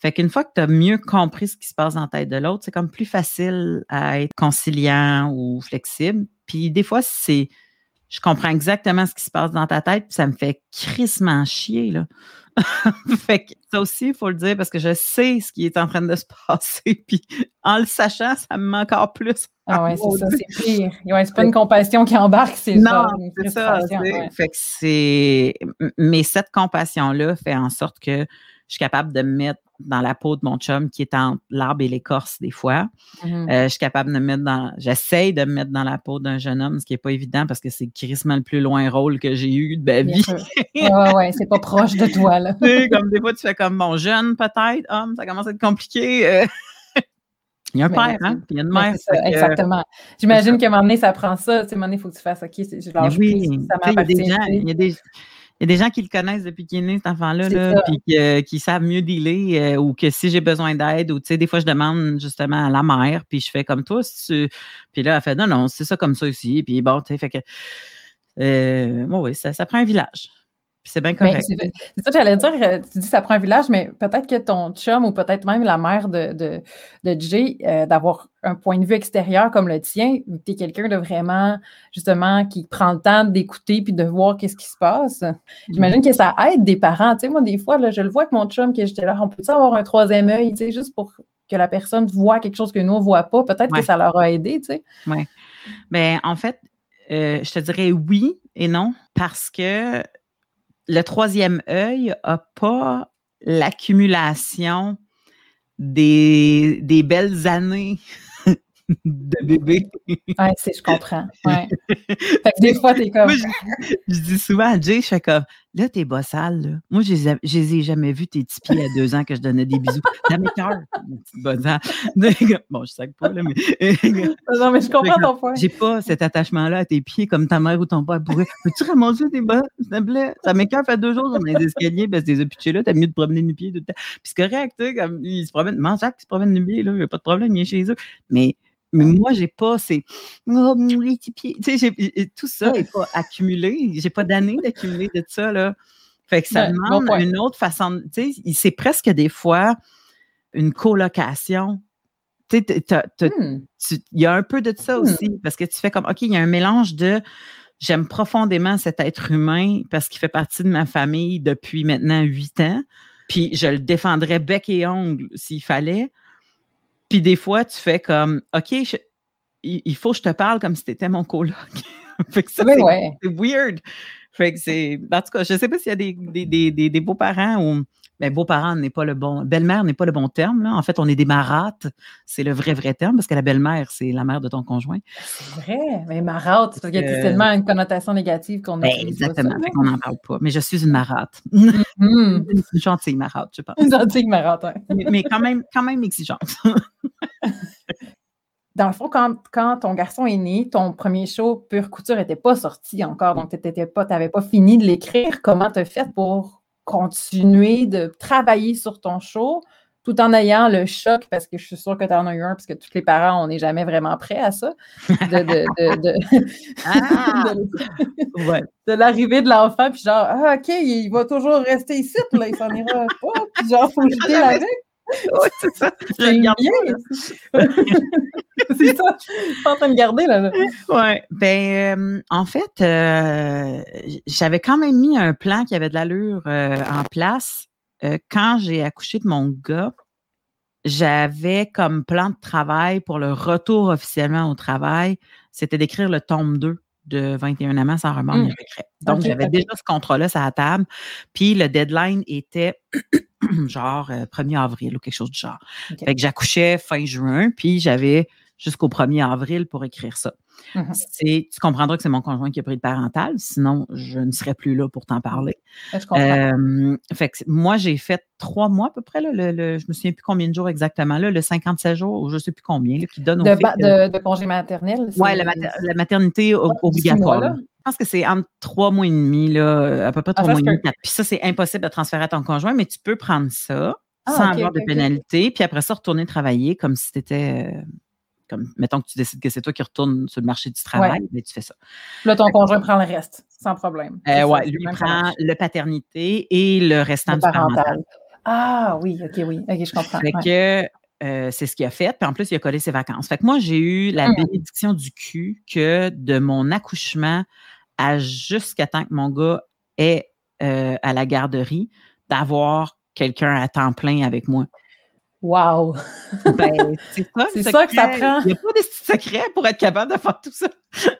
fait qu'une fois que tu as mieux compris ce qui se passe dans la tête de l'autre, c'est comme plus facile à être conciliant ou flexible. Puis des fois, c'est je comprends exactement ce qui se passe dans ta tête, puis ça me fait crissement chier, là. fait que ça aussi, il faut le dire, parce que je sais ce qui est en train de se passer, puis en le sachant, ça me met encore plus. Ah ouais, c'est ça, c'est pire. Ouais, c'est pas une compassion qui embarque, c'est Non, c'est ça. Fait que c'est... Mais cette compassion-là fait en sorte que je suis capable de me mettre dans la peau de mon chum qui est entre l'arbre et l'écorce des fois. Mm-hmm. Euh, je suis capable de me mettre dans, j'essaye de me mettre dans la peau d'un jeune homme, ce qui n'est pas évident parce que c'est crissement le plus loin rôle que j'ai eu de ma vie. ouais, ouais, c'est pas proche de toi, là. comme des fois, tu fais comme mon jeune, peut-être, homme, ça commence à être compliqué. Euh. Il y a un père, hein? Puis il y a une mère. exactement. J'imagine qu'à un moment donné, ça prend ça. Tu sais, à un moment donné, il faut que tu fasses OK, je lâche oui, ça m'appartient. Il y a des il y a des gens qui le connaissent depuis qu'il est né, cet enfant-là, là, puis qui savent mieux dealer, euh, ou que si j'ai besoin d'aide, ou tu sais, des fois, je demande justement à la mère, puis je fais comme toi, si Puis là, elle fait non, non, c'est ça comme ça aussi. Puis bon, tu sais, fait que. Euh, oui, ça, ça prend un village c'est bien correct. C'est ça que j'allais dire. Euh, tu dis que ça prend un village, mais peut-être que ton chum ou peut-être même la mère de, de, de Jay, euh, d'avoir un point de vue extérieur comme le tien, tu es quelqu'un de vraiment, justement, qui prend le temps d'écouter puis de voir qu'est-ce qui se passe. J'imagine que ça aide des parents. Tu sais, moi, des fois, là, je le vois avec mon chum, que j'étais là, on peut avoir un troisième œil, tu sais, juste pour que la personne voit quelque chose que nous, on ne voit pas? Peut-être que ça leur a aidé, tu sais. Oui. Mais en fait, euh, je te dirais oui et non, parce que le troisième œil n'a pas l'accumulation des, des belles années de bébé. Oui, je comprends. Ouais. Fait que des fois, t'es comme. je, dis souvent à Jay, je fais comme là, t'es bossale, là. Moi, je les ai jamais vus, tes petits pieds à deux ans que je donnais des bisous. Dans mes cœurs, Bon, je sais pas, là, mais. non, mais je comprends ton point. J'ai pas cet attachement-là à tes pieds comme ta mère ou ton père pourrait. Peux-tu ramasser tes bas, s'il te plaît? Ça m'écœure, fait deux jours dans les escaliers, parce que t'es pitchés là, t'as mieux de promener nu pied tout le temps. Puis c'est correct, tu sais, comme ils se promènent. Jacques, il se promène nu pied, là, il n'y a pas de problème, il est chez eux. Mais mais moi, j'ai pas ces oh, tu sais, tout ça n'est pas accumulé. J'ai pas d'années d'accumuler de ça là. Fait que ça demande une autre façon. Tu sais, c'est presque des fois une colocation. Tu sais, hmm. il y a un peu de ça hmm. aussi parce que tu fais comme ok, il y a un mélange de j'aime profondément cet être humain parce qu'il fait partie de ma famille depuis maintenant huit ans. Puis je le défendrais bec et ongle s'il fallait. Puis des fois, tu fais comme, OK, il faut que je te parle comme si tu étais mon coloc. fait que ça, c'est weird. Fait que c'est. En tout cas, je ne sais pas s'il y a des, des, des, des beaux-parents ou mais beau-parent n'est pas le bon, belle-mère n'est pas le bon terme. Là. En fait, on est des marates. C'est le vrai, vrai terme parce que la belle-mère, c'est la mère de ton conjoint. C'est vrai, mais marate, parce qu'il y a tellement une connotation négative qu'on ben, Exactement, on n'en parle pas. Mais je suis une marate. Mm-hmm. une gentille marate, je pense. Une gentille marate, oui. mais, quand, même, quand même exigeante. Dans le fond, quand, quand, ton garçon est né, ton premier show Pure Couture n'était pas sorti encore, donc tu n'avais pas, pas fini de l'écrire. Comment tu as fait pour continuer de travailler sur ton show tout en ayant le choc, parce que je suis sûre que tu en as eu un, parce que tous les parents, on n'est jamais vraiment prêts à ça, de, de, l'arrivée de l'enfant, puis genre, ah, OK, il va toujours rester ici, là, il s'en ira pas, puis genre, faut jeter avec. Oui, c'est ça. Je bien. c'est ça. Je suis en train de garder, là. Oui. Ben, euh, en fait, euh, j'avais quand même mis un plan qui avait de l'allure euh, en place. quand j'ai accouché de mon gars, j'avais comme plan de travail pour le retour officiellement au travail, c'était d'écrire le tome 2 de 21 ans sans remords ni Mmh. regret. Donc, j'avais déjà ce contrat-là sur la table. Puis le deadline était genre euh, 1er avril ou quelque chose du genre. Fait que j'accouchais fin juin, puis j'avais jusqu'au 1er avril pour écrire ça. Mhm. C'est, tu comprendras que c'est mon conjoint qui a pris le parental, sinon je ne serais plus là pour t'en parler. Je comprends. Euh, fait que moi, j'ai fait trois mois à peu près, là, le, le- je me souviens plus combien de jours exactement, là, le 57 jours, ou je sais plus combien, là, qui donne de, au de, de congé maternel. Ouais, la, mater- la maternité Ouais, obligatoire. mois. Je pense que c'est entre trois mois et demi, là, à peu près Ah, trois mois et demi. Puis ça, c'est impossible de transférer à ton conjoint, mais tu peux prendre ça Ah, sans avoir de pénalité, puis après ça, retourner travailler comme si tu étais. Comme, mettons que tu décides que c'est toi qui retournes sur le marché du travail, mais tu fais ça. Là, ton conjoint prend le reste, sans problème. Euh, c'est lui prend marche. le paternité et le restant Le du parental. parental. Ah oui, OK, oui. OK, je comprends. Fait ouais. que euh, c'est ce qu'il a fait. Puis en plus, il a collé ses vacances. Fait que moi, j'ai eu la Hum. bénédiction du cul que de mon accouchement à jusqu'à temps que mon gars est euh, à la garderie, d'avoir quelqu'un à temps plein avec moi. Wow! Ben, c'est ça, le C'est ça que ça prend. Il n'y a pas de secret pour être capable de faire tout ça.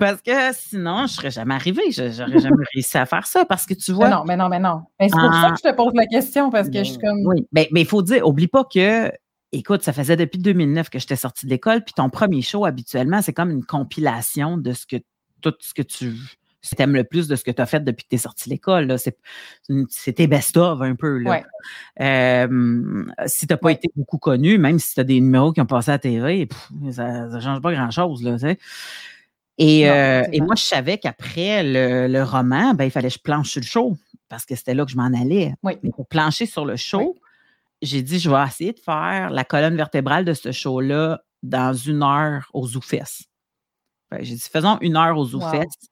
Parce que sinon, je ne serais jamais arrivée. Je n'aurais jamais réussi à faire ça. Parce que tu vois, Mais non, mais non, mais non. Mais c'est pour Ah. ça que je te pose la question, parce que je suis comme. Oui, mais il faut dire, oublie pas que, écoute, ça faisait depuis 2009 que j'étais sortie de l'école, puis ton premier show, habituellement, c'est comme une compilation de ce que tout ce que tu aimes le plus de ce que tu as fait depuis que tu es sorti de l'école. C'est tes best-of un peu. Là. Ouais. Euh, si tu n'as pas Ouais. été beaucoup connu, même si tu as des numéros qui ont passé à la TV, pff, ça ne change pas grand-chose. Là, tu sais. Et, Non, euh, et moi, je savais qu'après le, le roman, ben, il fallait que je planche sur le show parce que c'était là que je m'en allais. Oui. Mais pour plancher sur le show, j'ai dit, je vais essayer de faire la colonne vertébrale de ce show-là dans une heure aux Zoufest. Que J'ai dit, faisons une heure aux Zoufest.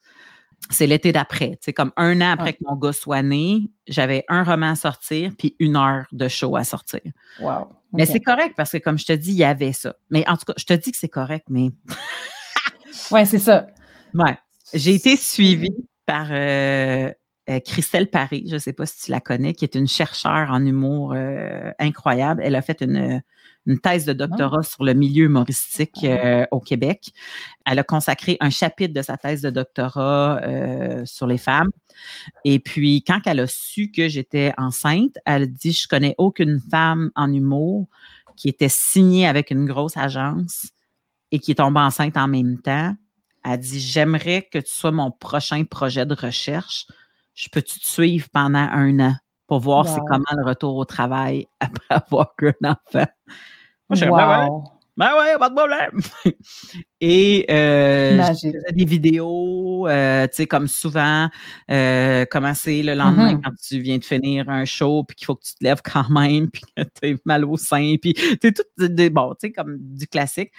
C'est l'été d'après. Tu sais, comme un an après Ouais. que mon gars soit né, j'avais un roman à sortir puis une heure de show à sortir. Wow. Mais c'est correct parce que, comme je te dis, il y avait ça. Mais en tout cas, je te dis que c'est correct, mais Ouais, c'est ça. Ouais. J'ai été suivie par euh, euh, Christelle Paris, je ne sais pas si tu la connais, qui est une chercheure en humour euh, incroyable. Elle a fait une, une thèse de doctorat sur le milieu humoristique euh, au Québec. Elle a consacré un chapitre de sa thèse de doctorat euh, sur les femmes. Et puis, quand elle a su que j'étais enceinte, elle a dit, je connais aucune femme en humour qui était signée avec une grosse agence et qui est tombée enceinte en même temps. Elle dit J'aimerais que tu sois mon prochain projet de recherche. Je peux-tu te suivre pendant un an pour voir c'est comment le retour au travail après avoir qu'un enfant? Moi, je suis comme, Ben ouais, Wow. ben ouais, pas de problème. Et euh, je faisais des vidéos, euh, tu sais, comme souvent, euh, comment c'est le lendemain Mhm. quand tu viens de finir un show, puis qu'il faut que tu te lèves quand même, puis que tu as mal au sein, puis tu tout des, bon, tu sais, comme du classique.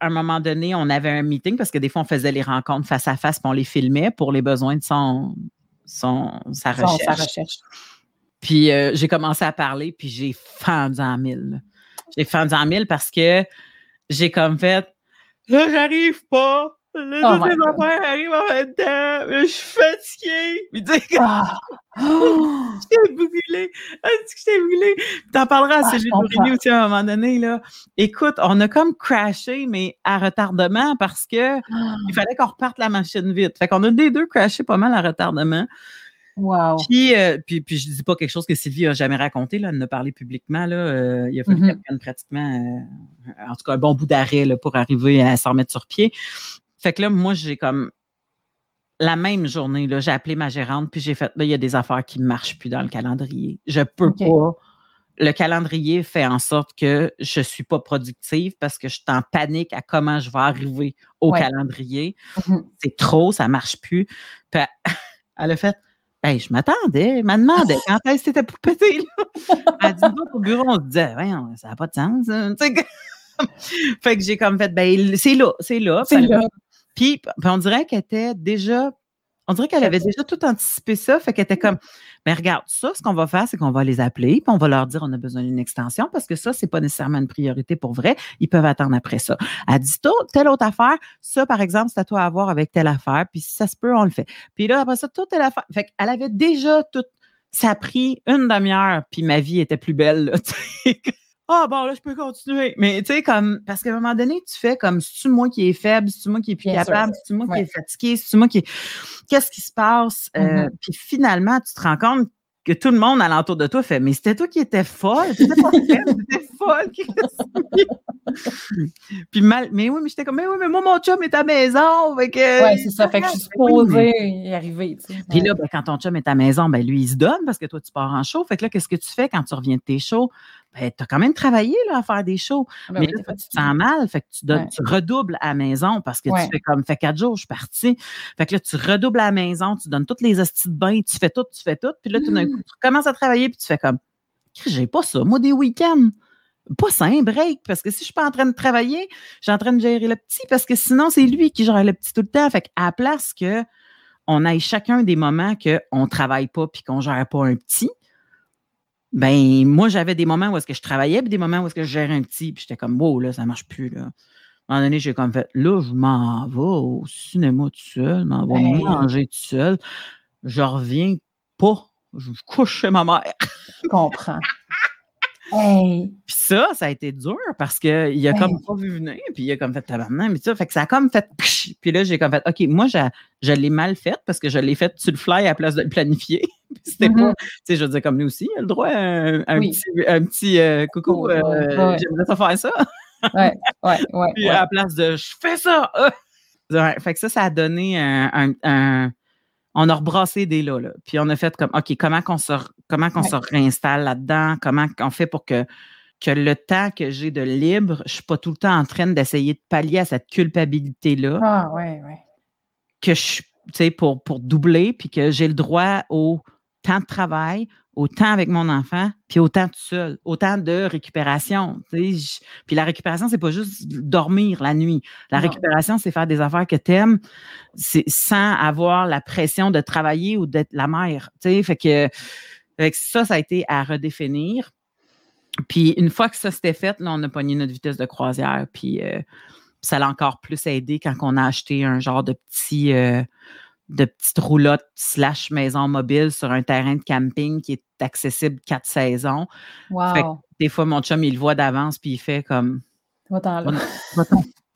À un moment donné, on avait un meeting parce que des fois, on faisait les rencontres face à face, puis on les filmait pour les besoins de son, son, sa Son- recherche. sa recherche. Puis euh, j'ai commencé à parler, puis j'ai fendu en mille. J'ai fendu en mille parce que j'ai comme fait Là, j'arrive pas. Là, Oh affaires arrivent en même temps. Là, Je suis fatiguée. Puis tu sais, Ah. Oh. j'étais brûlée. Ah, est-ce que j'étais brûlée? Puis T'en parleras à Ah, je Céline comprends. Bruni aussi à un moment donné. Là. Écoute, on a comme crashé, mais à retardement parce que il fallait qu'on reparte la machine vite. Fait qu'on a des deux crashé pas mal à retardement. Wow. Puis, euh, puis, puis je dis pas quelque chose que Sylvie a jamais raconté, là, elle en a parlé publiquement. Là, euh, il a fallu qu'elle prenne pratiquement, euh, en tout cas, un bon bout d'arrêt pour arriver à s'en remettre sur pied. Fait que là, moi, j'ai comme la même journée, là, j'ai appelé ma gérante, puis j'ai fait, là, il y a des affaires qui ne marchent plus dans le calendrier. Je peux pas. Le calendrier fait en sorte que je suis pas productive parce que je suis en panique à comment je vais arriver au Ouais. calendrier. Mhm. C'est trop, ça marche plus. Puis elle- elle a fait, Hey, je m'attendais, elle m'a demandé quand est-ce que c'était pour péter. Elle dit, au bureau, on se disait, ça n'a pas de sens. hein. Fait que j'ai comme fait, ben, c'est là, c'est là. C'est elle- là. Puis, puis on dirait qu'elle était déjà, on dirait qu'elle avait déjà tout anticipé ça. Fait qu'elle était comme, ben, regarde, ça, ce qu'on va faire, c'est qu'on va les appeler, puis on va leur dire, on a besoin d'une extension parce que ça, c'est pas nécessairement une priorité pour vrai. Ils peuvent attendre après ça. Elle dit, telle autre affaire, ça, par exemple, c'est à toi à voir avec telle affaire, puis si ça se peut, on le fait. Puis là, après ça, toute telle affaire. Fait qu'elle avait déjà tout. Ça a pris une demi-heure, puis ma vie était plus belle. là, ah bon, là, je peux continuer. Mais tu sais, comme, parce qu'à un moment donné, tu fais comme, c'est-tu moi qui est faible, c'est-tu moi qui est plus capable, c'est-tu moi qui est fatigué, c'est-tu moi qui est. Qu'est-ce qui se passe? Euh, mm-hmm. Puis finalement, tu te rends compte que tout le monde alentour de toi fait Mais c'était toi qui étais folle, t'étais pas t'étais folle. puis mal, mais oui, mais j'étais comme Mais oui, mais moi, mon chum est à la maison. Fait que, ouais, c'est ça. Fait que je suis supposée y arriver. Tu sais. Puis là, ben, quand ton chum est à la maison, ben lui, il se donne parce que toi, tu pars en show. Fait que là, qu'est-ce que tu fais quand tu reviens de tes shows? Ben, tu as quand même travaillé là, à faire des shows. Ah, ben mais là, tu te sens mal. Fait que tu, tu redoubles à la maison parce que tu fais comme fait quatre jours, je suis partie. Fait que là, tu redoubles à la maison, tu donnes toutes les hosties de bain, tu fais tout, tu fais tout. Puis là, tout d'un coup, tu commences à travailler, puis tu fais comme j'ai pas ça. Moi, des week-ends. Pas ça, un break, parce que si je suis pas en train de travailler, je suis en train de gérer le petit, parce que sinon, c'est lui qui gère le petit tout le temps. Fait la place que on ait chacun des moments qu'on ne travaille pas puis qu'on gère pas un petit, ben, moi, j'avais des moments où est-ce que je travaillais, puis des moments où est-ce que je gérais un petit, puis j'étais comme, wow, là, ça marche plus, là. À un moment donné, j'ai comme fait, là, je m'en vais au cinéma tout seul, je m'en vais manger tout seul. Je reviens pas. Je couche chez ma mère. Je comprends. Puis ça, ça a été dur parce qu'il a comme pas vu venir, puis il a comme fait tabarnak, mais ça, fait que ça a comme fait puis là, j'ai comme fait, OK, moi, je, l'ai mal fait parce que je l'ai fait sur le fly à la place de le planifier. C'était pas, mm-hmm. tu sais, je veux dire, comme nous aussi, il a le droit à un, petit, un petit euh, coucou, euh, j'aimerais ça faire ça. ouais, ouais, ouais. Puis à la place de je fais ça. fait que ça, ça a donné un on a rebrassé des là, là, Puis on a fait comme, OK, comment qu'on se, comment qu'on se réinstalle là-dedans? Comment on fait pour que, que le temps que j'ai de libre, je ne suis pas tout le temps en train d'essayer de pallier à cette culpabilité-là? Ah, ouais, ouais. Que je, tu sais, pour, pour doubler, puis que j'ai le droit au temps de travail, autant avec mon enfant, puis autant tout seul, autant de récupération. Puis la récupération, c'est pas juste dormir la nuit. La récupération, c'est faire des affaires que tu aimes sans avoir la pression de travailler ou d'être la mère. Fait que, ça, ça a été à redéfinir. Puis une fois que ça s'était fait, là, on a pogné notre vitesse de croisière. Puis euh, ça l'a encore plus aidé quand on a acheté un genre de petit. Euh, de petites roulottes slash maison mobile sur un terrain de camping qui est accessible quatre saisons. Wow. des fois, mon chum, il le voit d'avance, puis il fait comme. Va-t'en là.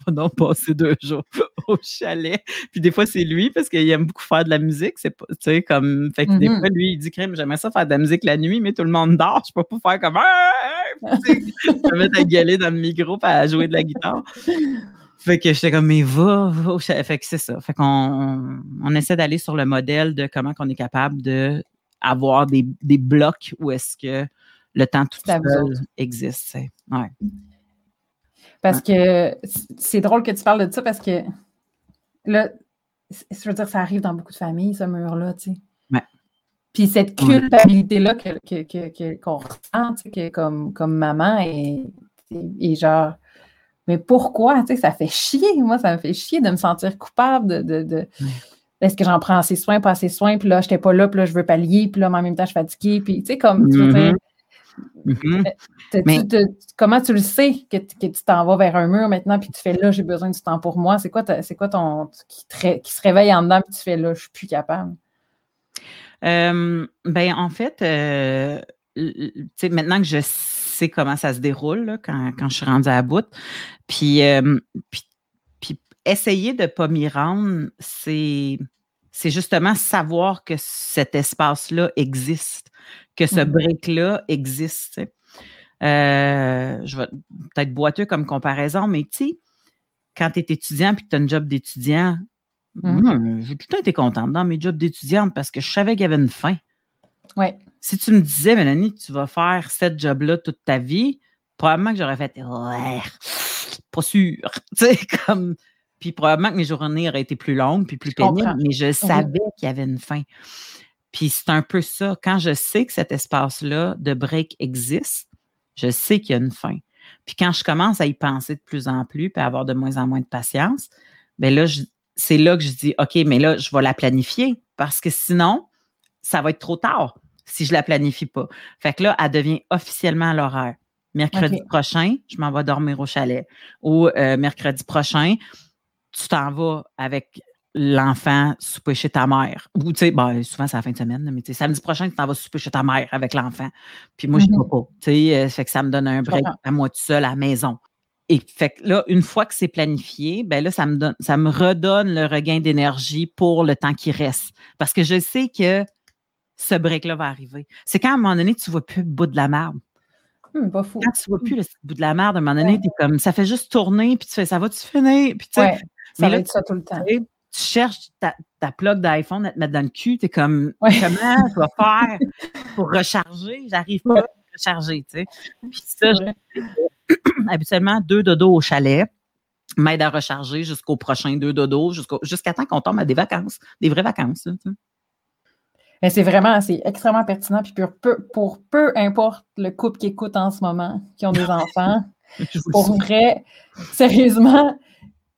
Va passer deux jours au chalet. Puis des fois, c'est lui parce qu'il aime beaucoup faire de la musique. C'est pas, tu sais, comme. Fait que des mm-hmm. fois, lui, il dit Crème, j'aimerais ça faire de la musique la nuit, mais tout le monde dort. Je peux pas faire comme. je peux mettre à gueuler dans le micro à jouer de la guitare. Fait que j'étais comme, mais va, va. Fait que c'est ça. Fait qu'on on essaie d'aller sur le modèle de comment on est capable d'avoir des, des blocs où est-ce que le temps tout seul existe. Ouais. Parce que c'est drôle que tu parles de ça parce que là, je veux dire, ça arrive dans beaucoup de familles, ce mur-là, tu sais. Ouais. Puis cette culpabilité-là qu'on que, que, ressent, tu sais, comme, comme maman et, et genre mais pourquoi? Tu sais, ça fait chier. Moi, ça me fait chier de me sentir coupable de. Est-ce que j'en prends assez soin, pas assez soin, puis là, je n'étais pas là, puis là, je veux pallier, puis là, en même temps, je suis fatiguée, puis tu sais, comme, tu mm-hmm. Mm-hmm. Comment tu le sais que, tu t'en vas vers un mur maintenant, puis tu fais là, j'ai besoin du temps pour moi? C'est quoi, c'est quoi ton. Qui, qui, se réveille en dedans, puis tu fais là, je suis plus capable? Euh, ben, en fait, euh, maintenant que je sais comment ça se déroule quand, je suis rendue à bout, puis, euh, puis, essayer de ne pas m'y rendre, c'est, c'est justement savoir que cet espace-là existe, que ce mmh break-là existe. Euh, je vais peut-être boiteux comme comparaison, mais tu sais, quand tu es étudiant et que tu as un job d'étudiant, mmh j'ai tout le temps été contente dans mes jobs d'étudiante parce que je savais qu'il y avait une fin. Ouais si tu me disais, Mélanie, tu vas faire cette job-là toute ta vie, probablement que j'aurais fait ouais, pas sûr. Tu sais, comme. Puis probablement que mes journées auraient été plus longues puis plus pénibles, mais je savais qu'il y avait une fin. Puis c'est un peu ça. Quand je sais que cet espace-là de break existe, je sais qu'il y a une fin. Puis quand je commence à y penser de plus en plus, puis à avoir de moins en moins de patience, bien là, c'est là que je dis, OK, mais là, je vais la planifier parce que sinon, ça va être trop tard si je la planifie pas. Fait que là, elle devient officiellement l'horaire. Mercredi prochain, je m'en vais dormir au chalet. Ou euh, mercredi prochain, tu t'en vas avec l'enfant souper chez ta mère. Ou, tu sais, ben, souvent, c'est la fin de semaine, mais tu sais, samedi prochain, tu t'en vas souper chez ta mère avec l'enfant. Puis moi, je ne Mhm. pas. Tu sais, euh, fait que ça me donne un break à moi tout seul à la maison. Et fait que là, une fois que c'est planifié, ben là, ça me donne, ça me redonne le regain d'énergie pour le temps qui reste. Parce que je sais que ce break-là va arriver. C'est quand à un moment donné, tu ne vois plus le bout de la merde. Hum, pas fou. Quand tu ne vois plus le bout de la merde, à un moment donné, tu es comme, ça fait juste tourner, puis tu fais, ça va-tu finir? Puis tu sais, Ouais, ça mais va là, être ça tout le temps. tu cherches ta, ta plug d'iPhone à te mettre dans le cul, tu es comme, Ouais. comment je vais faire pour recharger? J'arrive pas Ouais. à recharger, tu sais. Puis ça, Ouais. habituellement, deux dodos au chalet m'aident à recharger jusqu'au prochain deux dodos, jusqu'au- jusqu'à temps qu'on tombe à des vacances, des vraies vacances. là, tu sais. Mais c'est vraiment, c'est extrêmement pertinent. Puis pour peu, pour peu importe le couple qui écoute en ce moment, qui ont des enfants, pour vrai, sérieusement,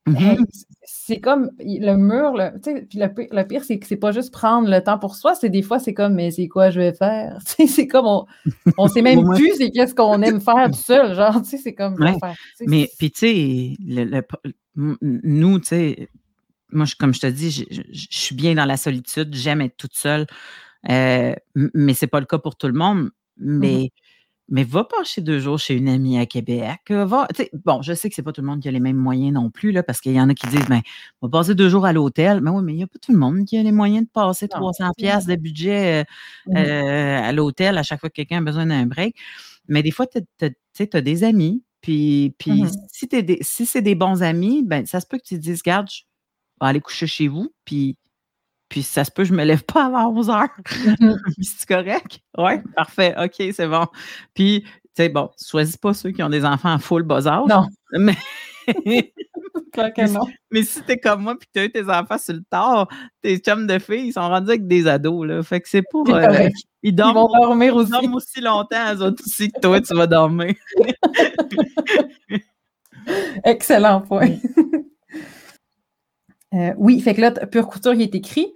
Mhm. hey, c'est comme le mur, le, tu sais, puis le, pi- le pire, c'est que c'est pas juste prendre le temps pour soi, c'est des fois, c'est comme, mais c'est quoi je vais faire? Tu sais, c'est comme, on, on sait même plus c'est qu'est-ce qu'on aime faire tout seul, genre, tu sais, c'est comme, Ouais. faire, Mais puis, tu sais, le- le- nous, tu sais, moi, je- comme je te dis, je, je- je suis bien dans la solitude, j'aime être toute seule, euh, mais c'est pas le cas pour tout le monde. Mais, mais va passer deux jours chez une amie à Québec. euh, Va, bon, je sais que c'est pas tout le monde qui a les mêmes moyens non plus, là, parce qu'il y en a qui disent, ben, on va passer deux jours à l'hôtel. Mais oui, mais il n'y a pas tout le monde qui a les moyens de passer Non, 300 c'est pièces de budget euh, Mhm. euh, à l'hôtel à chaque fois que quelqu'un a besoin d'un break. Mais des fois, tu as, des amis, puis, puis Mhm. si, des- si c'est des bons amis, ben, ça se peut que tu te dises, garde, je vais aller coucher chez vous, puis, puis ça se peut je me lève pas avant 11 heures. Mhm. c'est correct? Oui, parfait, OK, c'est bon. Puis, tu sais, bon, choisis pas ceux qui ont des enfants en full bas âge. Non, Mais, non. mais si t'es comme moi puis que t'as eu tes enfants sur le tard, tes chums de filles, ils sont rendus avec des ados, là. Fait que c'est pour... Euh, ils Ils dorment vont dormir ils aussi. dorment aussi longtemps, eux autres aussi, que toi, tu vas dormir. Excellent point. Euh, oui, fait que là, Pure Couture, il est écrit.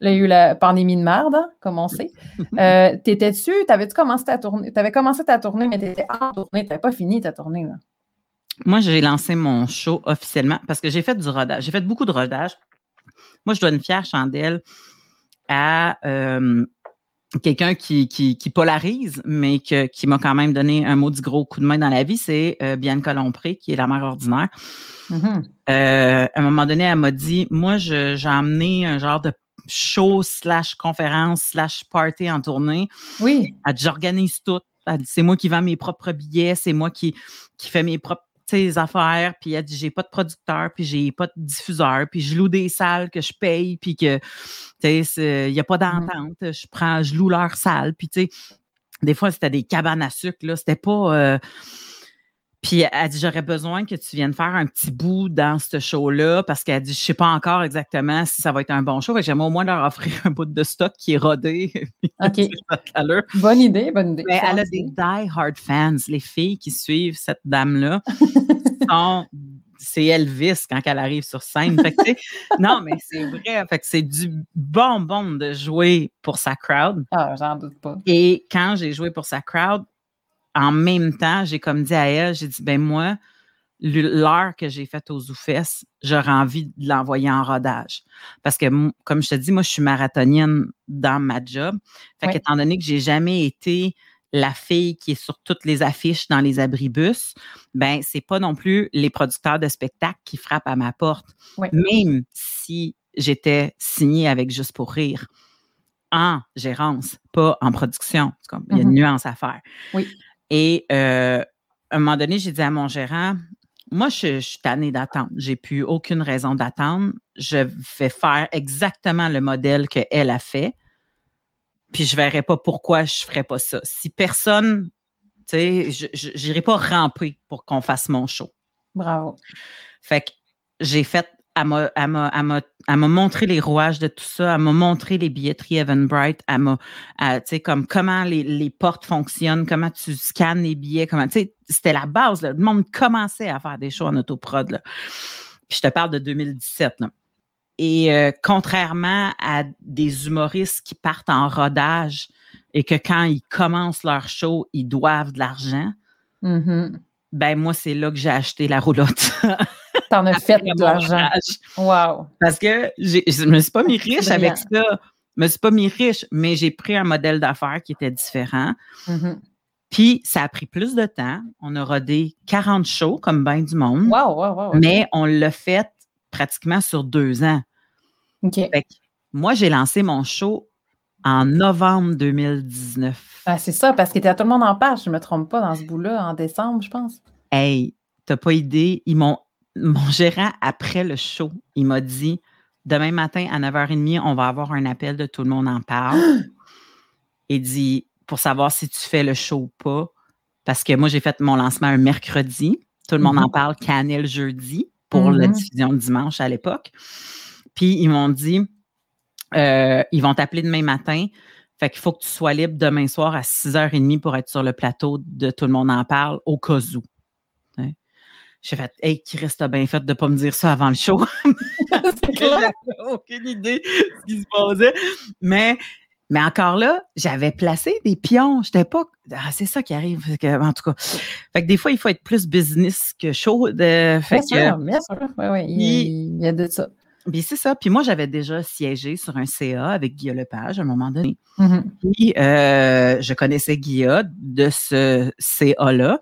Là, il y a eu la pandémie de merde, hein, comme on sait. Euh, T'étais-tu, t'avais-tu commencé ta tournée? T'avais commencé ta tournée, mais t'étais en tournée, t'avais pas fini ta tournée, là? Moi, j'ai lancé mon show officiellement parce que j'ai fait du rodage. J'ai fait beaucoup de rodage. Moi, je dois une fière chandelle à euh, quelqu'un qui, qui, qui polarise, mais que- qui m'a quand même donné un maudit gros coup de main dans la vie. C'est euh, Bianca Lompré, qui est la mère ordinaire. Mhm. Euh, à un moment donné, elle m'a dit, moi, je- j'ai emmené un genre de show slash conférence slash party en tournée. Oui. Elle dit, j'organise tout. C'est moi qui vends mes propres billets, c'est moi qui, qui fais mes propres sais, affaires. Puis elle dit, j'ai pas de producteur, puis j'ai pas de diffuseur, puis je loue des salles que je paye, puis que, tu sais, c'est- il n'y a pas d'entente. Je prends, je loue leur salle, puis tu sais, des fois, c'était des cabanes à sucre, là. C'était pas... euh, puis elle dit, j'aurais besoin que tu viennes faire un petit bout dans ce show-là parce qu'elle dit, je sais pas encore exactement si ça va être un bon show. J'aimerais au moins leur offrir un bout de stock qui est rodé. OK. Bonne idée, bonne idée. Mais elle a des die-hard fans. Les filles qui suivent cette dame-là sont. C'est Elvis quand elle arrive sur scène. Fait que, non, mais c'est vrai. Fait que c'est du bonbon de jouer pour sa crowd. Ah, j'en doute pas. Et quand j'ai joué pour sa crowd, en même temps, j'ai comme dit à elle, j'ai dit, ben moi, l'heure que j'ai faite aux Zoufesses, j'aurais envie de l'envoyer en rodage. Parce que, comme je te dis, moi, je suis marathonienne dans ma job. Fait Ouais. qu'étant donné que j'ai jamais été la fille qui est sur toutes les affiches dans les abribus, ben, c'est pas non plus les producteurs de spectacles qui frappent à ma porte. Même si j'étais signée avec Juste pour rire en gérance, pas en production. Il y a une Mhm. nuance à faire. Oui. Et euh, à un moment donné, j'ai dit à mon gérant, moi, je, je suis tannée d'attendre. J'ai plus aucune raison d'attendre. Je vais faire exactement le modèle qu'elle a fait. Puis je verrai pas pourquoi je ferais pas ça. Si personne, tu sais, je- j'irai pas ramper pour qu'on fasse mon show. Bravo. Fait que j'ai fait, elle m'a, elle m'a- elle m'a- elle m'a montré les rouages de tout ça, elle m'a montré les billetteries Eventbrite, elle m'a, elle, tu sais, comme comment les, les portes fonctionnent, comment tu scannes les billets, comment, tu sais, c'était la base, là. Le monde commençait à faire des shows en autoprod, là. Puis je te parle de 2017, là. Et euh, contrairement à des humoristes qui partent en rodage et que quand ils commencent leur show, ils doivent de l'argent, Mhm. ben moi, c'est là que j'ai acheté la roulotte. T'en as fait de l'argent. Wow. Parce que je ne me suis pas mis riche avec ça. Je me suis pas mis riche, mais j'ai pris un modèle d'affaires qui était différent. Mm-hmm. Puis, ça a pris plus de temps. On a rodé 40 shows, comme bien du monde. Wow, wow, wow. Mais on l'a fait pratiquement sur deux ans. OK. moi, j'ai lancé mon show en novembre 2019. Ah, c'est ça, parce que tout le monde en parle, je ne me trompe pas, dans ce bout-là, en décembre, je pense. Hey, t'as pas idée. Ils m'ont, mon gérant, après le show, il m'a dit demain matin à 9h30, on va avoir un appel de tout le monde en parle. il dit pour savoir si tu fais le show ou pas. Parce que moi, j'ai fait mon lancement un mercredi. Tout le monde en mm-hmm. parle Canel jeudi pour la mm-hmm. diffusion dimanche à l'époque. Puis ils m'ont dit euh, ils vont t'appeler demain matin. Fait qu'il faut que tu sois libre demain soir à 6h30 pour être sur le plateau de Tout le monde en parle au cas où. J'ai fait Hey, qui reste bien fait de ne pas me dire ça avant le show. J'avais aucune idée de ce qui se passait. Mais, mais encore là, j'avais placé des pions. J'étais pas. Ah, c'est ça qui arrive. en tout cas. Fait que des fois, il faut être plus business que show. De, fait bien sûr, Oui, oui. il y a de ça. Puis c'est ça. Puis moi, j'avais déjà siégé sur un CA avec Guillaume Lepage à un moment donné. Mm-hmm. Puis euh, je connaissais Guillaume de ce CA-là.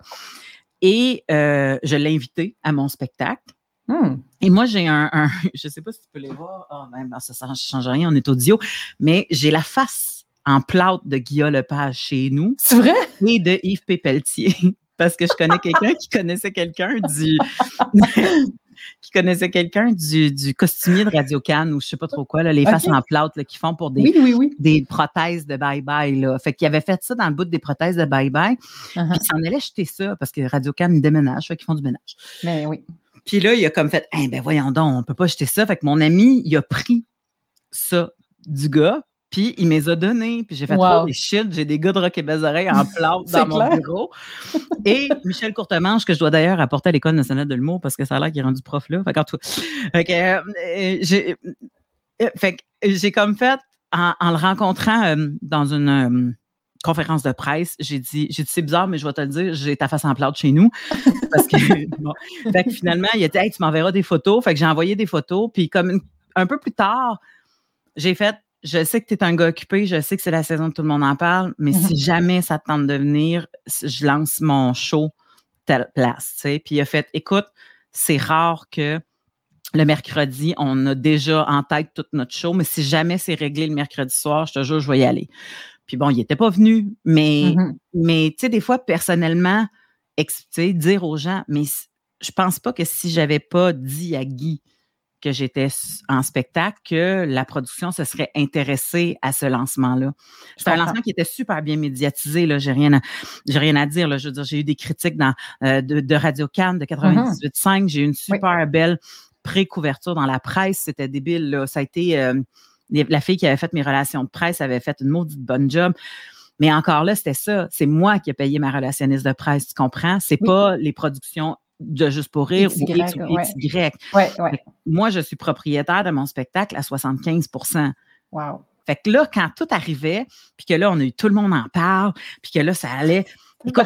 Et euh, je l'ai invité à mon spectacle. Mm. Et moi, j'ai un, Je ne sais pas si tu peux les voir. Oh, ben, ça ne change rien, on est audio. Mais j'ai la face en plâtre de Guillaume Lepage chez nous. C'est vrai? Et de Yves Pépeltier. Parce que je connais quelqu'un qui connaissait quelqu'un du qui connaissait quelqu'un du, du, costumier de Radio Cannes ou je sais pas trop quoi, là, les faces en plâtre qui font pour des, des prothèses de bye-bye. Là. Fait qu'il avait fait ça dans le bout des prothèses de bye-bye. Uh-huh. Puis il s'en allait jeter ça parce que Radio Cannes déménage, fait qu'ils font du ménage. Mais ben oui. Puis là, il a comme fait, eh ben voyons donc, on peut pas jeter ça. Fait que mon ami, il a pris ça du gars, puis il me les a donnés. Puis j'ai fait wow. oh, shit, j'ai des gars de rock et oreilles en plâtre dans mon bureau. Et Michel Courtemanche, que je dois d'ailleurs apporter à l'École nationale de l'humour parce que ça a l'air qu'il est rendu prof là. Fait, que, euh, j'ai euh, fait j'ai comme fait en, le rencontrant euh, dans une conférence de presse, j'ai dit, j'ai dit c'est bizarre, mais je vais te le dire, j'ai ta face en plâtre chez nous. Parce que, fait que finalement, il a dit, hey, tu m'enverras des photos. Fait que j'ai envoyé des photos. Puis comme un peu plus tard, j'ai fait, je sais que tu es un gars occupé, je sais que c'est la saison, tout le monde en parle, mais si mhm. jamais ça te tente de venir, je lance mon show telle place. Puis il a fait écoute, c'est rare que le mercredi, on a déjà en tête toute notre show, mais si jamais c'est réglé le mercredi soir, je te jure, je vais y aller. Puis bon, il n'était pas venu, mais, mhm. mais tu sais, des fois, personnellement, dire aux gens, mais je pense pas que si j'avais pas dit à Guy, que j'étais en spectacle que la production se serait intéressée à ce lancement-là. C'est un lancement qui était super bien médiatisé. Là, j'ai rien, à, j'ai rien à dire. Là. Je veux dire, j'ai eu des critiques dans, euh, de, Radio Cannes de 98.5. Mm-hmm. J'ai eu une super belle pré-couverture dans la presse. C'était débile. Là. Ça a été euh, la fille qui avait fait mes relations de presse avait fait une maudite bonne job. Mais encore là, c'était ça. C'est moi qui ai payé ma relationniste de presse, tu comprends? C'est pas les productions de Juste pour rire ou X ou Moi, je suis propriétaire de mon spectacle à 75% Wow. Fait que là, quand tout arrivait, puis que là, on a eu tout le monde en parle, puis que là, ça allait. Écoute,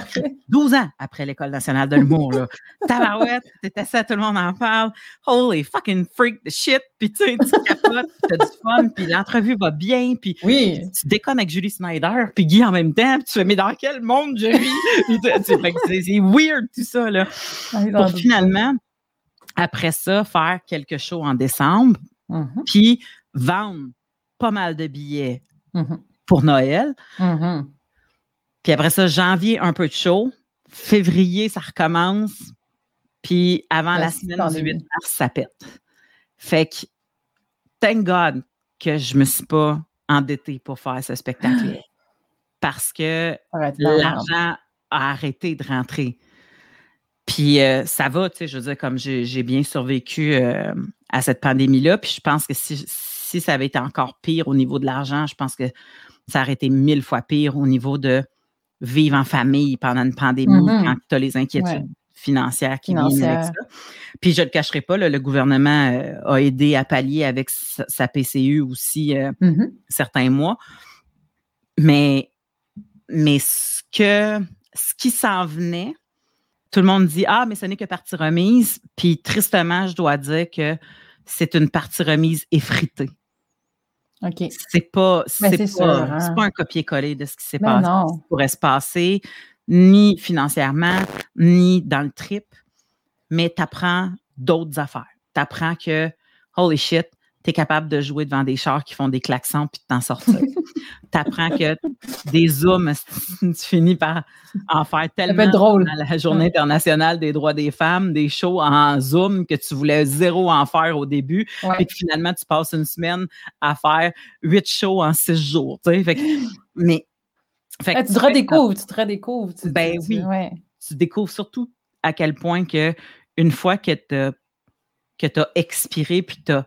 12 ans après l'École nationale de l'humour, là. Tabarouette, c'était ça, tout le monde en parle. Holy fucking freak the shit. Puis tu sais, tu capotes, t'as du fun, puis l'entrevue va bien, puis oui. tu déconnes avec Julie Snyder, puis Guy en même temps, puis tu fais, mais dans quel monde je vis? c'est weird tout ça, là. Pour finalement, après ça, faire quelque chose en décembre, mm-hmm. puis vendre pas mal de billets mm-hmm. pour Noël. Mm-hmm. Puis après ça, janvier, un peu de chaud. Février, ça recommence. Puis avant la semaine du 8 mars, ça pète. Fait que, thank God que je me suis pas endettée pour faire ce spectacle Parce que l'argent a arrêté de rentrer. Puis euh, ça va, tu sais, je veux dire, comme j'ai bien survécu euh, à cette pandémie-là. Puis je pense que si, si ça avait été encore pire au niveau de l'argent, je pense que ça aurait été mille fois pire au niveau de vivre en famille pendant une pandémie mm-hmm. quand tu as les inquiétudes financières qui viennent avec ça. Puis je ne le cacherai pas, le gouvernement euh, a aidé à pallier avec sa, PCU aussi euh, mm-hmm. certains mois. Mais, mais ce, que, ce qui s'en venait, tout le monde dit Ah, mais ce n'est que partie remise. Puis tristement, je dois dire que c'est une partie remise effritée. OK. C'est pas, Ben, c'est c'est pas, sûr, hein. c'est pas un copier-coller de ce qui s'est Ben passé, non. ce qui pourrait se passer, ni financièrement, ni dans le trip, mais tu apprends d'autres affaires. Tu apprends que, holy shit, tu es capable de jouer devant des chars qui font des klaxons puis de t'en sortir. tu apprends que des zooms, tu finis par en faire tellement drôle. à la Journée internationale des droits des femmes, des shows en zoom que tu voulais zéro en faire au début, Ouais. puis que finalement, tu passes une semaine à faire huit shows en six jours. Fait que- mais fait Ah, que tu te redécouvres, tu te redécouvres. tu- Ben tu- oui. ouais. tu découvres surtout à quel point que une fois que tu que tu as expiré puis tu as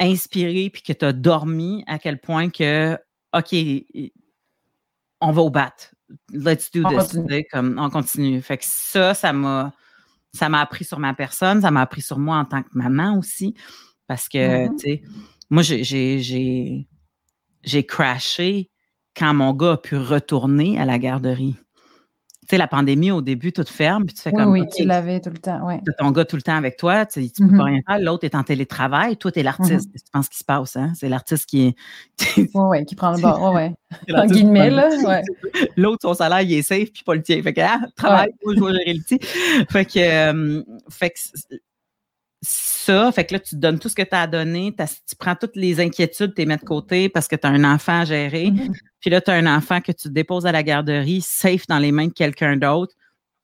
inspiré puis que tu as dormi, à quel point que OK, on va au bat. Let's do On this. continue. Comme, on continue. Fait que ça, ça m'a ça m'a appris sur ma personne, ça m'a appris sur moi en tant que maman aussi. Parce que, Mhm. tu sais, moi, j'ai- j'ai j'ai- j'ai crashé quand mon gars a pu retourner à la garderie. Tu sais, la pandémie, au début, tout ferme, puis tu fais Oui, comme, oui, tu l'avais tout le temps. Ouais. ton gars tout le temps avec toi, tu, tu peux pas rien faire. L'autre est en télétravail, toi, t'es l'artiste. Qu'est-ce que tu penses qui se passe, hein? C'est l'artiste qui est. Oui, oui, qui prend le bord. Ouais, ouais. c'est En l'artiste guillemets, là. Ouais. L'autre, son salaire, il est safe, puis pas le tien. Fait que, ah, travaille, moi, je vais gérer le tien. Fait que, euh, fait que ça, fait que là, tu te donnes tout ce que tu as à donner, tu prends toutes les inquiétudes, tu les mets de côté parce que tu as un enfant à gérer. Mhm. Puis là, tu as un enfant que tu déposes à la garderie, safe dans les mains de quelqu'un d'autre,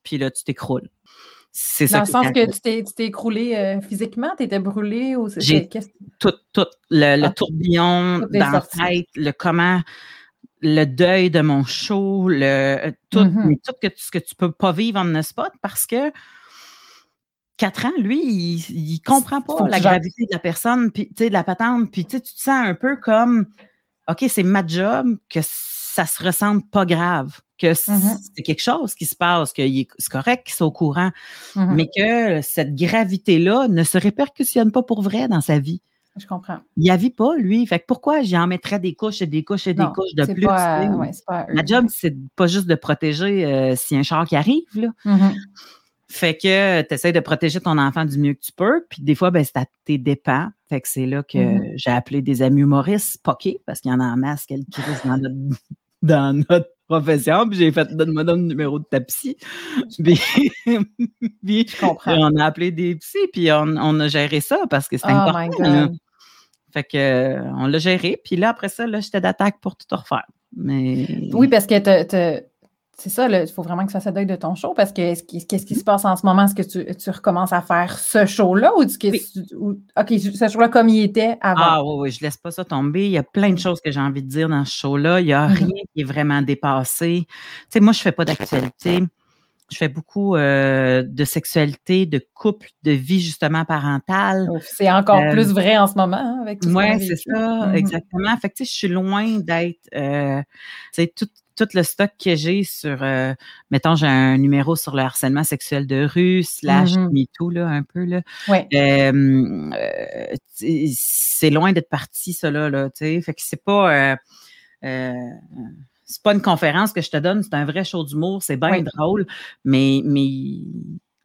puis là, tu t'écroules. C'est ça Dans le sens que tu t'es, écroulé euh, physiquement, tu étais brûlé ou c'est- J'ai- tout, tout, le, le Ah. tourbillon dans la tête, le comment, le deuil de mon show, le, euh, tout, Mhm. mais tout que, ce que tu peux pas vivre en un spot parce que quatre ans, lui, il, il comprend pas la gravité de la personne, puis de la patente, puis tu te sens un peu comme, OK, c'est ma job, que ça se ressemble pas grave, que Mhm. c'est quelque chose qui se passe, que c'est correct qu'il soit au courant, Mhm. mais que cette gravité-là ne se répercussionne pas pour vrai dans sa vie Je comprends. il n'y vit pas, lui. Fait que pourquoi j'en mettrais des couches et des couches et des Non, couches de plus? pas, euh, ouais, pas. Ma job, c'est pas juste de protéger euh, a un char qui arrive. Là. Mhm. Fait que tu essaies de protéger ton enfant du mieux que tu peux. Puis des fois, ben, c'est à tes dépens. Fait que c'est là que Mhm. j'ai appelé des amis humoristes poqués, parce qu'il y en a en masse qui crise dans notre, dans notre profession. Puis j'ai fait donne-moi le numéro de ta psy. Puis, puis on a appelé des psys, puis on, on a géré ça parce que c'est Oh important. là. Fait que euh, on l'a géré, puis là, après ça, là, j'étais d'attaque pour tout refaire. Mais Oui, parce que te- te- c'est ça, il faut vraiment que tu fasses le deuil de ton show parce que qui- qu'est-ce qui se passe en ce moment? Est-ce que tu, tu recommences à faire ce show-là ou, Oui. OK, ce show-là comme il était avant? Ah oui, oui, je laisse pas ça tomber. Il y a plein de choses que j'ai envie de dire dans ce show-là. Il n'y a Mhm. rien qui est vraiment dépassé. Tu sais, moi, je fais pas d'actualité. Je fais beaucoup euh, de sexualité, de couple, de vie justement parentale. Ouf, C'est encore Euh, plus vrai en ce moment hein, avec tout Oui, c'est ça, Mhm. exactement. Fait que, tu sais, je suis loin d'être, euh, tu sais, tout, tout le stock que j'ai sur, euh, mettons, j'ai un numéro sur le harcèlement sexuel de rue, slash Mhm. MeToo, là, un peu, là. Ouais. Euh, euh, c'est loin d'être parti, ça, là, là, tu sais. Fait que c'est pas... euh, c'est pas une conférence que je te donne, c'est un vrai show d'humour, c'est bien Oui. drôle, mais, mais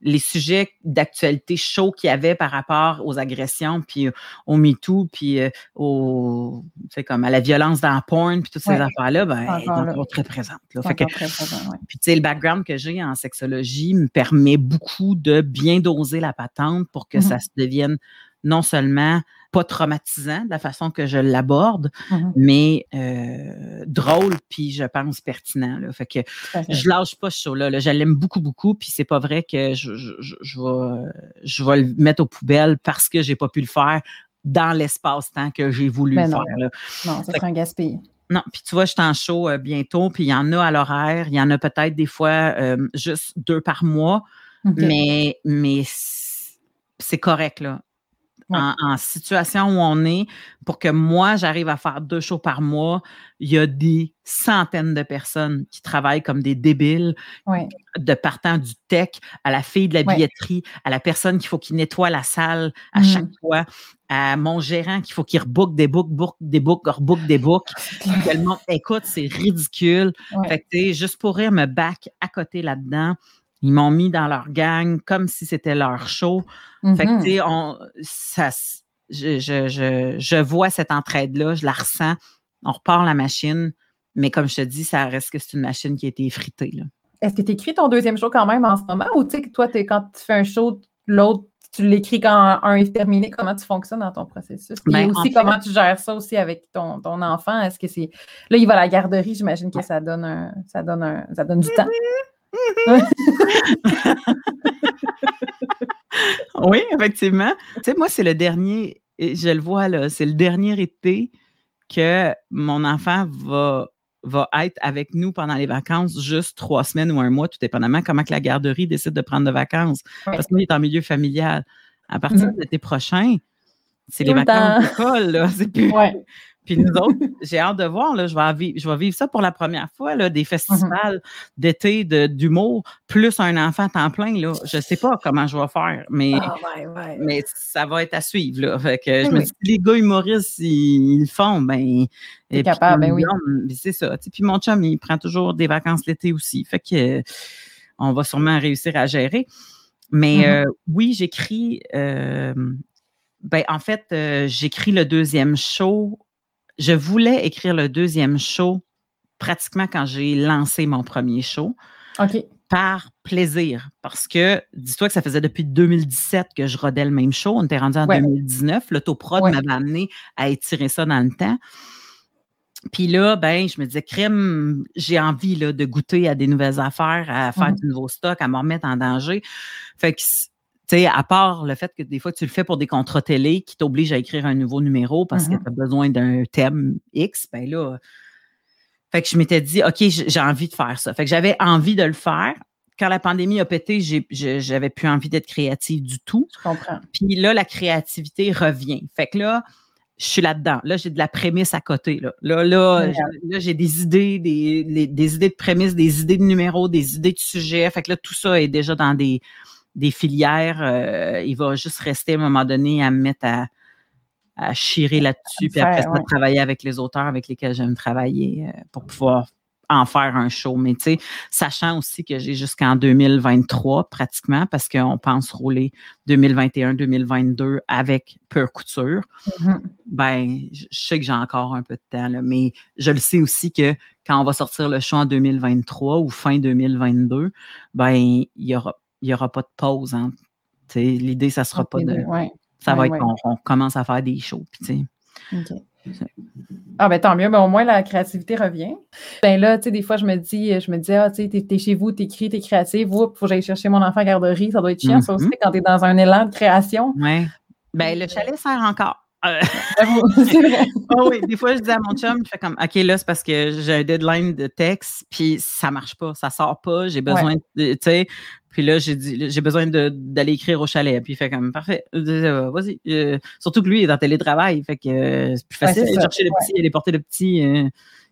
les sujets d'actualité chauds qu'il y avait par rapport aux agressions, puis au MeToo, puis euh, au, tu sais, comme à la violence dans la porn, puis toutes ces Ouais. affaires-là, ben, elle est Encore très présente. là. C'est Fait que, encore très présent, ouais. puis, tu sais, le background que j'ai en sexologie me permet beaucoup de bien doser la patente pour que Mhm. ça se devienne non seulement pas traumatisant de la façon que je l'aborde, Mhm. mais euh, drôle, puis je pense pertinent. Là. Fait que je lâche pas ce show-là. Là. Je l'aime beaucoup, beaucoup, puis c'est pas vrai que je, je, je, je vais, je vais le mettre aux poubelles parce que j'ai pas pu le faire dans l'espace-temps que j'ai voulu Ben le non. faire. là. Non, ça serait un gaspille. Non, puis tu vois, je suis en show euh, bientôt, puis il y en a à l'horaire. Il y en a peut-être des fois euh, juste deux par mois, mais, mais c'est correct, là. Ouais. En, en situation où on est, pour que moi, j'arrive à faire deux shows par mois, il y a des centaines de personnes qui travaillent comme des débiles, Ouais. de partant du tech à la fille de la Ouais. billetterie, à la personne qu'il faut qu'il nettoie la salle à chaque fois, à mon gérant qu'il faut qu'il rebook des books, book des books, rebook des books. Que le monde- écoute, c'est ridicule. Fait que, juste pour rire, me back à côté là-dedans. Ils m'ont mis dans leur gang comme si c'était leur show. Fait que, Mhm. tu sais, on, ça, s- je, je, je, je vois cette entraide-là, je la ressens. On repart la machine, mais comme je te dis, ça reste que c'est une machine qui a été effritée. Là. Est-ce que tu écris ton deuxième show quand même en ce moment ou tu sais que toi, t'es- quand tu fais un show, l'autre, tu l'écris quand un est terminé? Comment tu fonctionnes dans ton processus? Et Ben, en aussi, fait- comment tu gères ça aussi avec ton, ton enfant? Est-ce que c'est. Là, il va à la garderie, j'imagine que ça donne un, ça donne un, ça donne du temps. Oui, effectivement. Tu sais, moi, c'est le dernier, je le vois là, c'est le dernier été que mon enfant va, va être avec nous pendant les vacances, juste trois semaines ou un mois, tout dépendamment comment que la garderie décide de prendre de vacances. Ouais. Parce qu'il est en milieu familial. À partir Mhm. de l'été prochain, c'est les le vacances d'école, là. C'est plus. Ouais. Puis nous autres, j'ai hâte de voir, là, je, vais vivre, je vais vivre ça pour la première fois, là, des festivals d'été de- d'humour, plus un enfant temps plein. Là. Je ne sais pas comment je vais faire, mais, Ah, ouais, ouais. mais ça va être à suivre. Là. Fait que je Oui, me dis, les gars humoristes, ils, ils le font, ben. Et puis ben oui. l'homme, C'est ça. Puis mon chum, il prend toujours des vacances l'été aussi. Fait que euh, on va sûrement réussir à gérer. Mais Mhm. euh, oui, j'écris. euh, ben, en fait, euh, j'écris le deuxième show. Je voulais écrire le deuxième show pratiquement quand j'ai lancé mon premier show OK. par plaisir. Parce que, dis-toi que ça faisait depuis 2017 que je rodais le même show. On était rendu en Ouais. 2019. L'autoprod Ouais. m'avait amené à étirer ça dans le temps. Puis là, ben, je me disais, crème, j'ai envie là, de goûter à des nouvelles affaires, à faire Mhm. du nouveau stock, à me remettre en danger. Fait que, sais, à part le fait que des fois, tu le fais pour des contrats télé qui t'obligent à écrire un nouveau numéro parce que tu as besoin d'un thème X, ben là, fait que je m'étais dit, OK, j'ai envie de faire ça. Fait que j'avais envie de le faire. Quand la pandémie a pété, j'avais plus envie d'être créative du tout. Je comprends. Puis là, la créativité revient. Fait que là, je suis là-dedans. Là, j'ai de la prémisse à côté. Là, là, là, j'ai- des idées, des, des- des idées de prémisse, des idées de numéros, des idées de sujets. Fait que là, tout ça est déjà dans des, des filières. Euh, il va juste rester à un moment donné à me mettre à, à chirer là-dessus, puis après ça, ouais. travailler avec les auteurs avec lesquels j'aime travailler euh, pour pouvoir en faire un show. Mais tu sais, sachant aussi que j'ai jusqu'en 2023 pratiquement, parce qu'on pense rouler 2021-2022 avec Peur Couture, Mhm. ben, je sais que j'ai encore un peu de temps, là, mais je le sais aussi que quand on va sortir le show en 2023 ou fin 2022, ben, il n'y aura, il y aura pas de pause. Hein. L'idée, ça sera pas de. Ouais. Ça va Ouais, être ouais. qu'on on commence à faire des shows. puis. Ah ben tant mieux, ben au moins la créativité revient. Ben là, tu sais, des fois je me dis, je me dis, ah, tu sais, t'es, t'es chez vous, t'écris, t'es créative, oups, faut que j'aille chercher mon enfant à garderie, ça doit être chiant, ça aussi, Mhm. quand t'es dans un élan de création. Ouais. Ben, le chalet sert encore. Euh, J'avoue, c'est vrai. Ah oui, des fois, je dis à mon chum, je fais comme, OK, là, c'est parce que j'ai un deadline de texte, puis ça marche pas, ça sort pas, j'ai besoin de, tu sais, puis là, j'ai dit, j'ai besoin de- d'aller écrire au chalet, puis il fait comme, parfait, euh, vas-y. Euh, surtout que lui, il est en télétravail, fait que euh, c'est plus Ouais, facile ça, chercher le petit, aller porter le petit euh,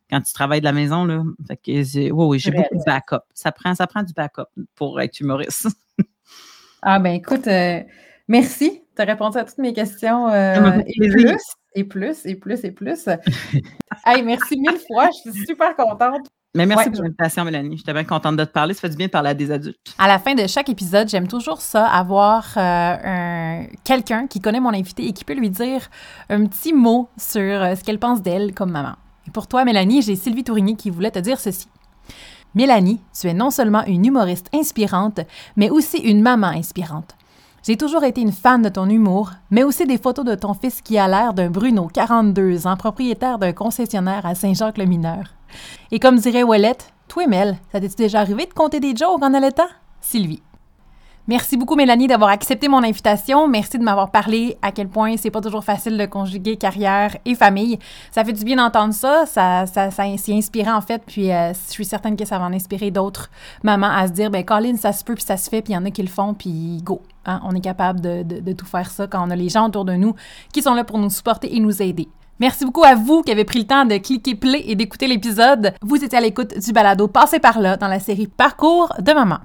quand tu travailles de la maison, là. Fait que, oui, oui, j'ai beaucoup de backup. Ça prend, ça prend du backup pour être humoriste. Ah ben écoute, euh, merci. Tu as répondu à toutes mes questions et plus, et plus, et plus, et plus. hey, merci mille fois, je suis super contente. Mais merci Ouais, pour l'invitation, Mélanie. J'étais bien contente de te parler. Ça fait du bien de parler à des adultes. À la fin de chaque épisode, j'aime toujours ça, avoir euh, un- quelqu'un qui connaît mon invité et qui peut lui dire un petit mot sur euh, ce qu'elle pense d'elle comme maman. Et pour toi, Mélanie, j'ai Sylvie Tourigny qui voulait te dire ceci. Mélanie, tu es non seulement une humoriste inspirante, mais aussi une maman inspirante. J'ai toujours été une fan de ton humour, mais aussi des photos de ton fils qui a l'air d'un Bruno, 42 ans, propriétaire d'un concessionnaire à Saint-Jacques-le-Mineur. Et comme dirait Ouellette, toi, Mel, ça t'est-tu déjà arrivé de compter des jokes en allaitant? Sylvie. Merci beaucoup, Mélanie, d'avoir accepté mon invitation. Merci de m'avoir parlé à quel point c'est pas toujours facile de conjuguer carrière et famille. Ça fait du bien d'entendre ça. Ça, ça, ça c'est inspirant, en fait. Puis, euh, je suis certaine que ça va en inspirer d'autres mamans à se dire, ben Colin, ça se peut, puis ça se fait, puis il y en a qui le font, puis go. Hein, on est capable de, de- tout faire ça quand on a les gens autour de nous qui sont là pour nous supporter et nous aider. Merci beaucoup à vous qui avez pris le temps de cliquer play et d'écouter l'épisode. Vous étiez à l'écoute du balado Passez par là dans la série Parcours de maman.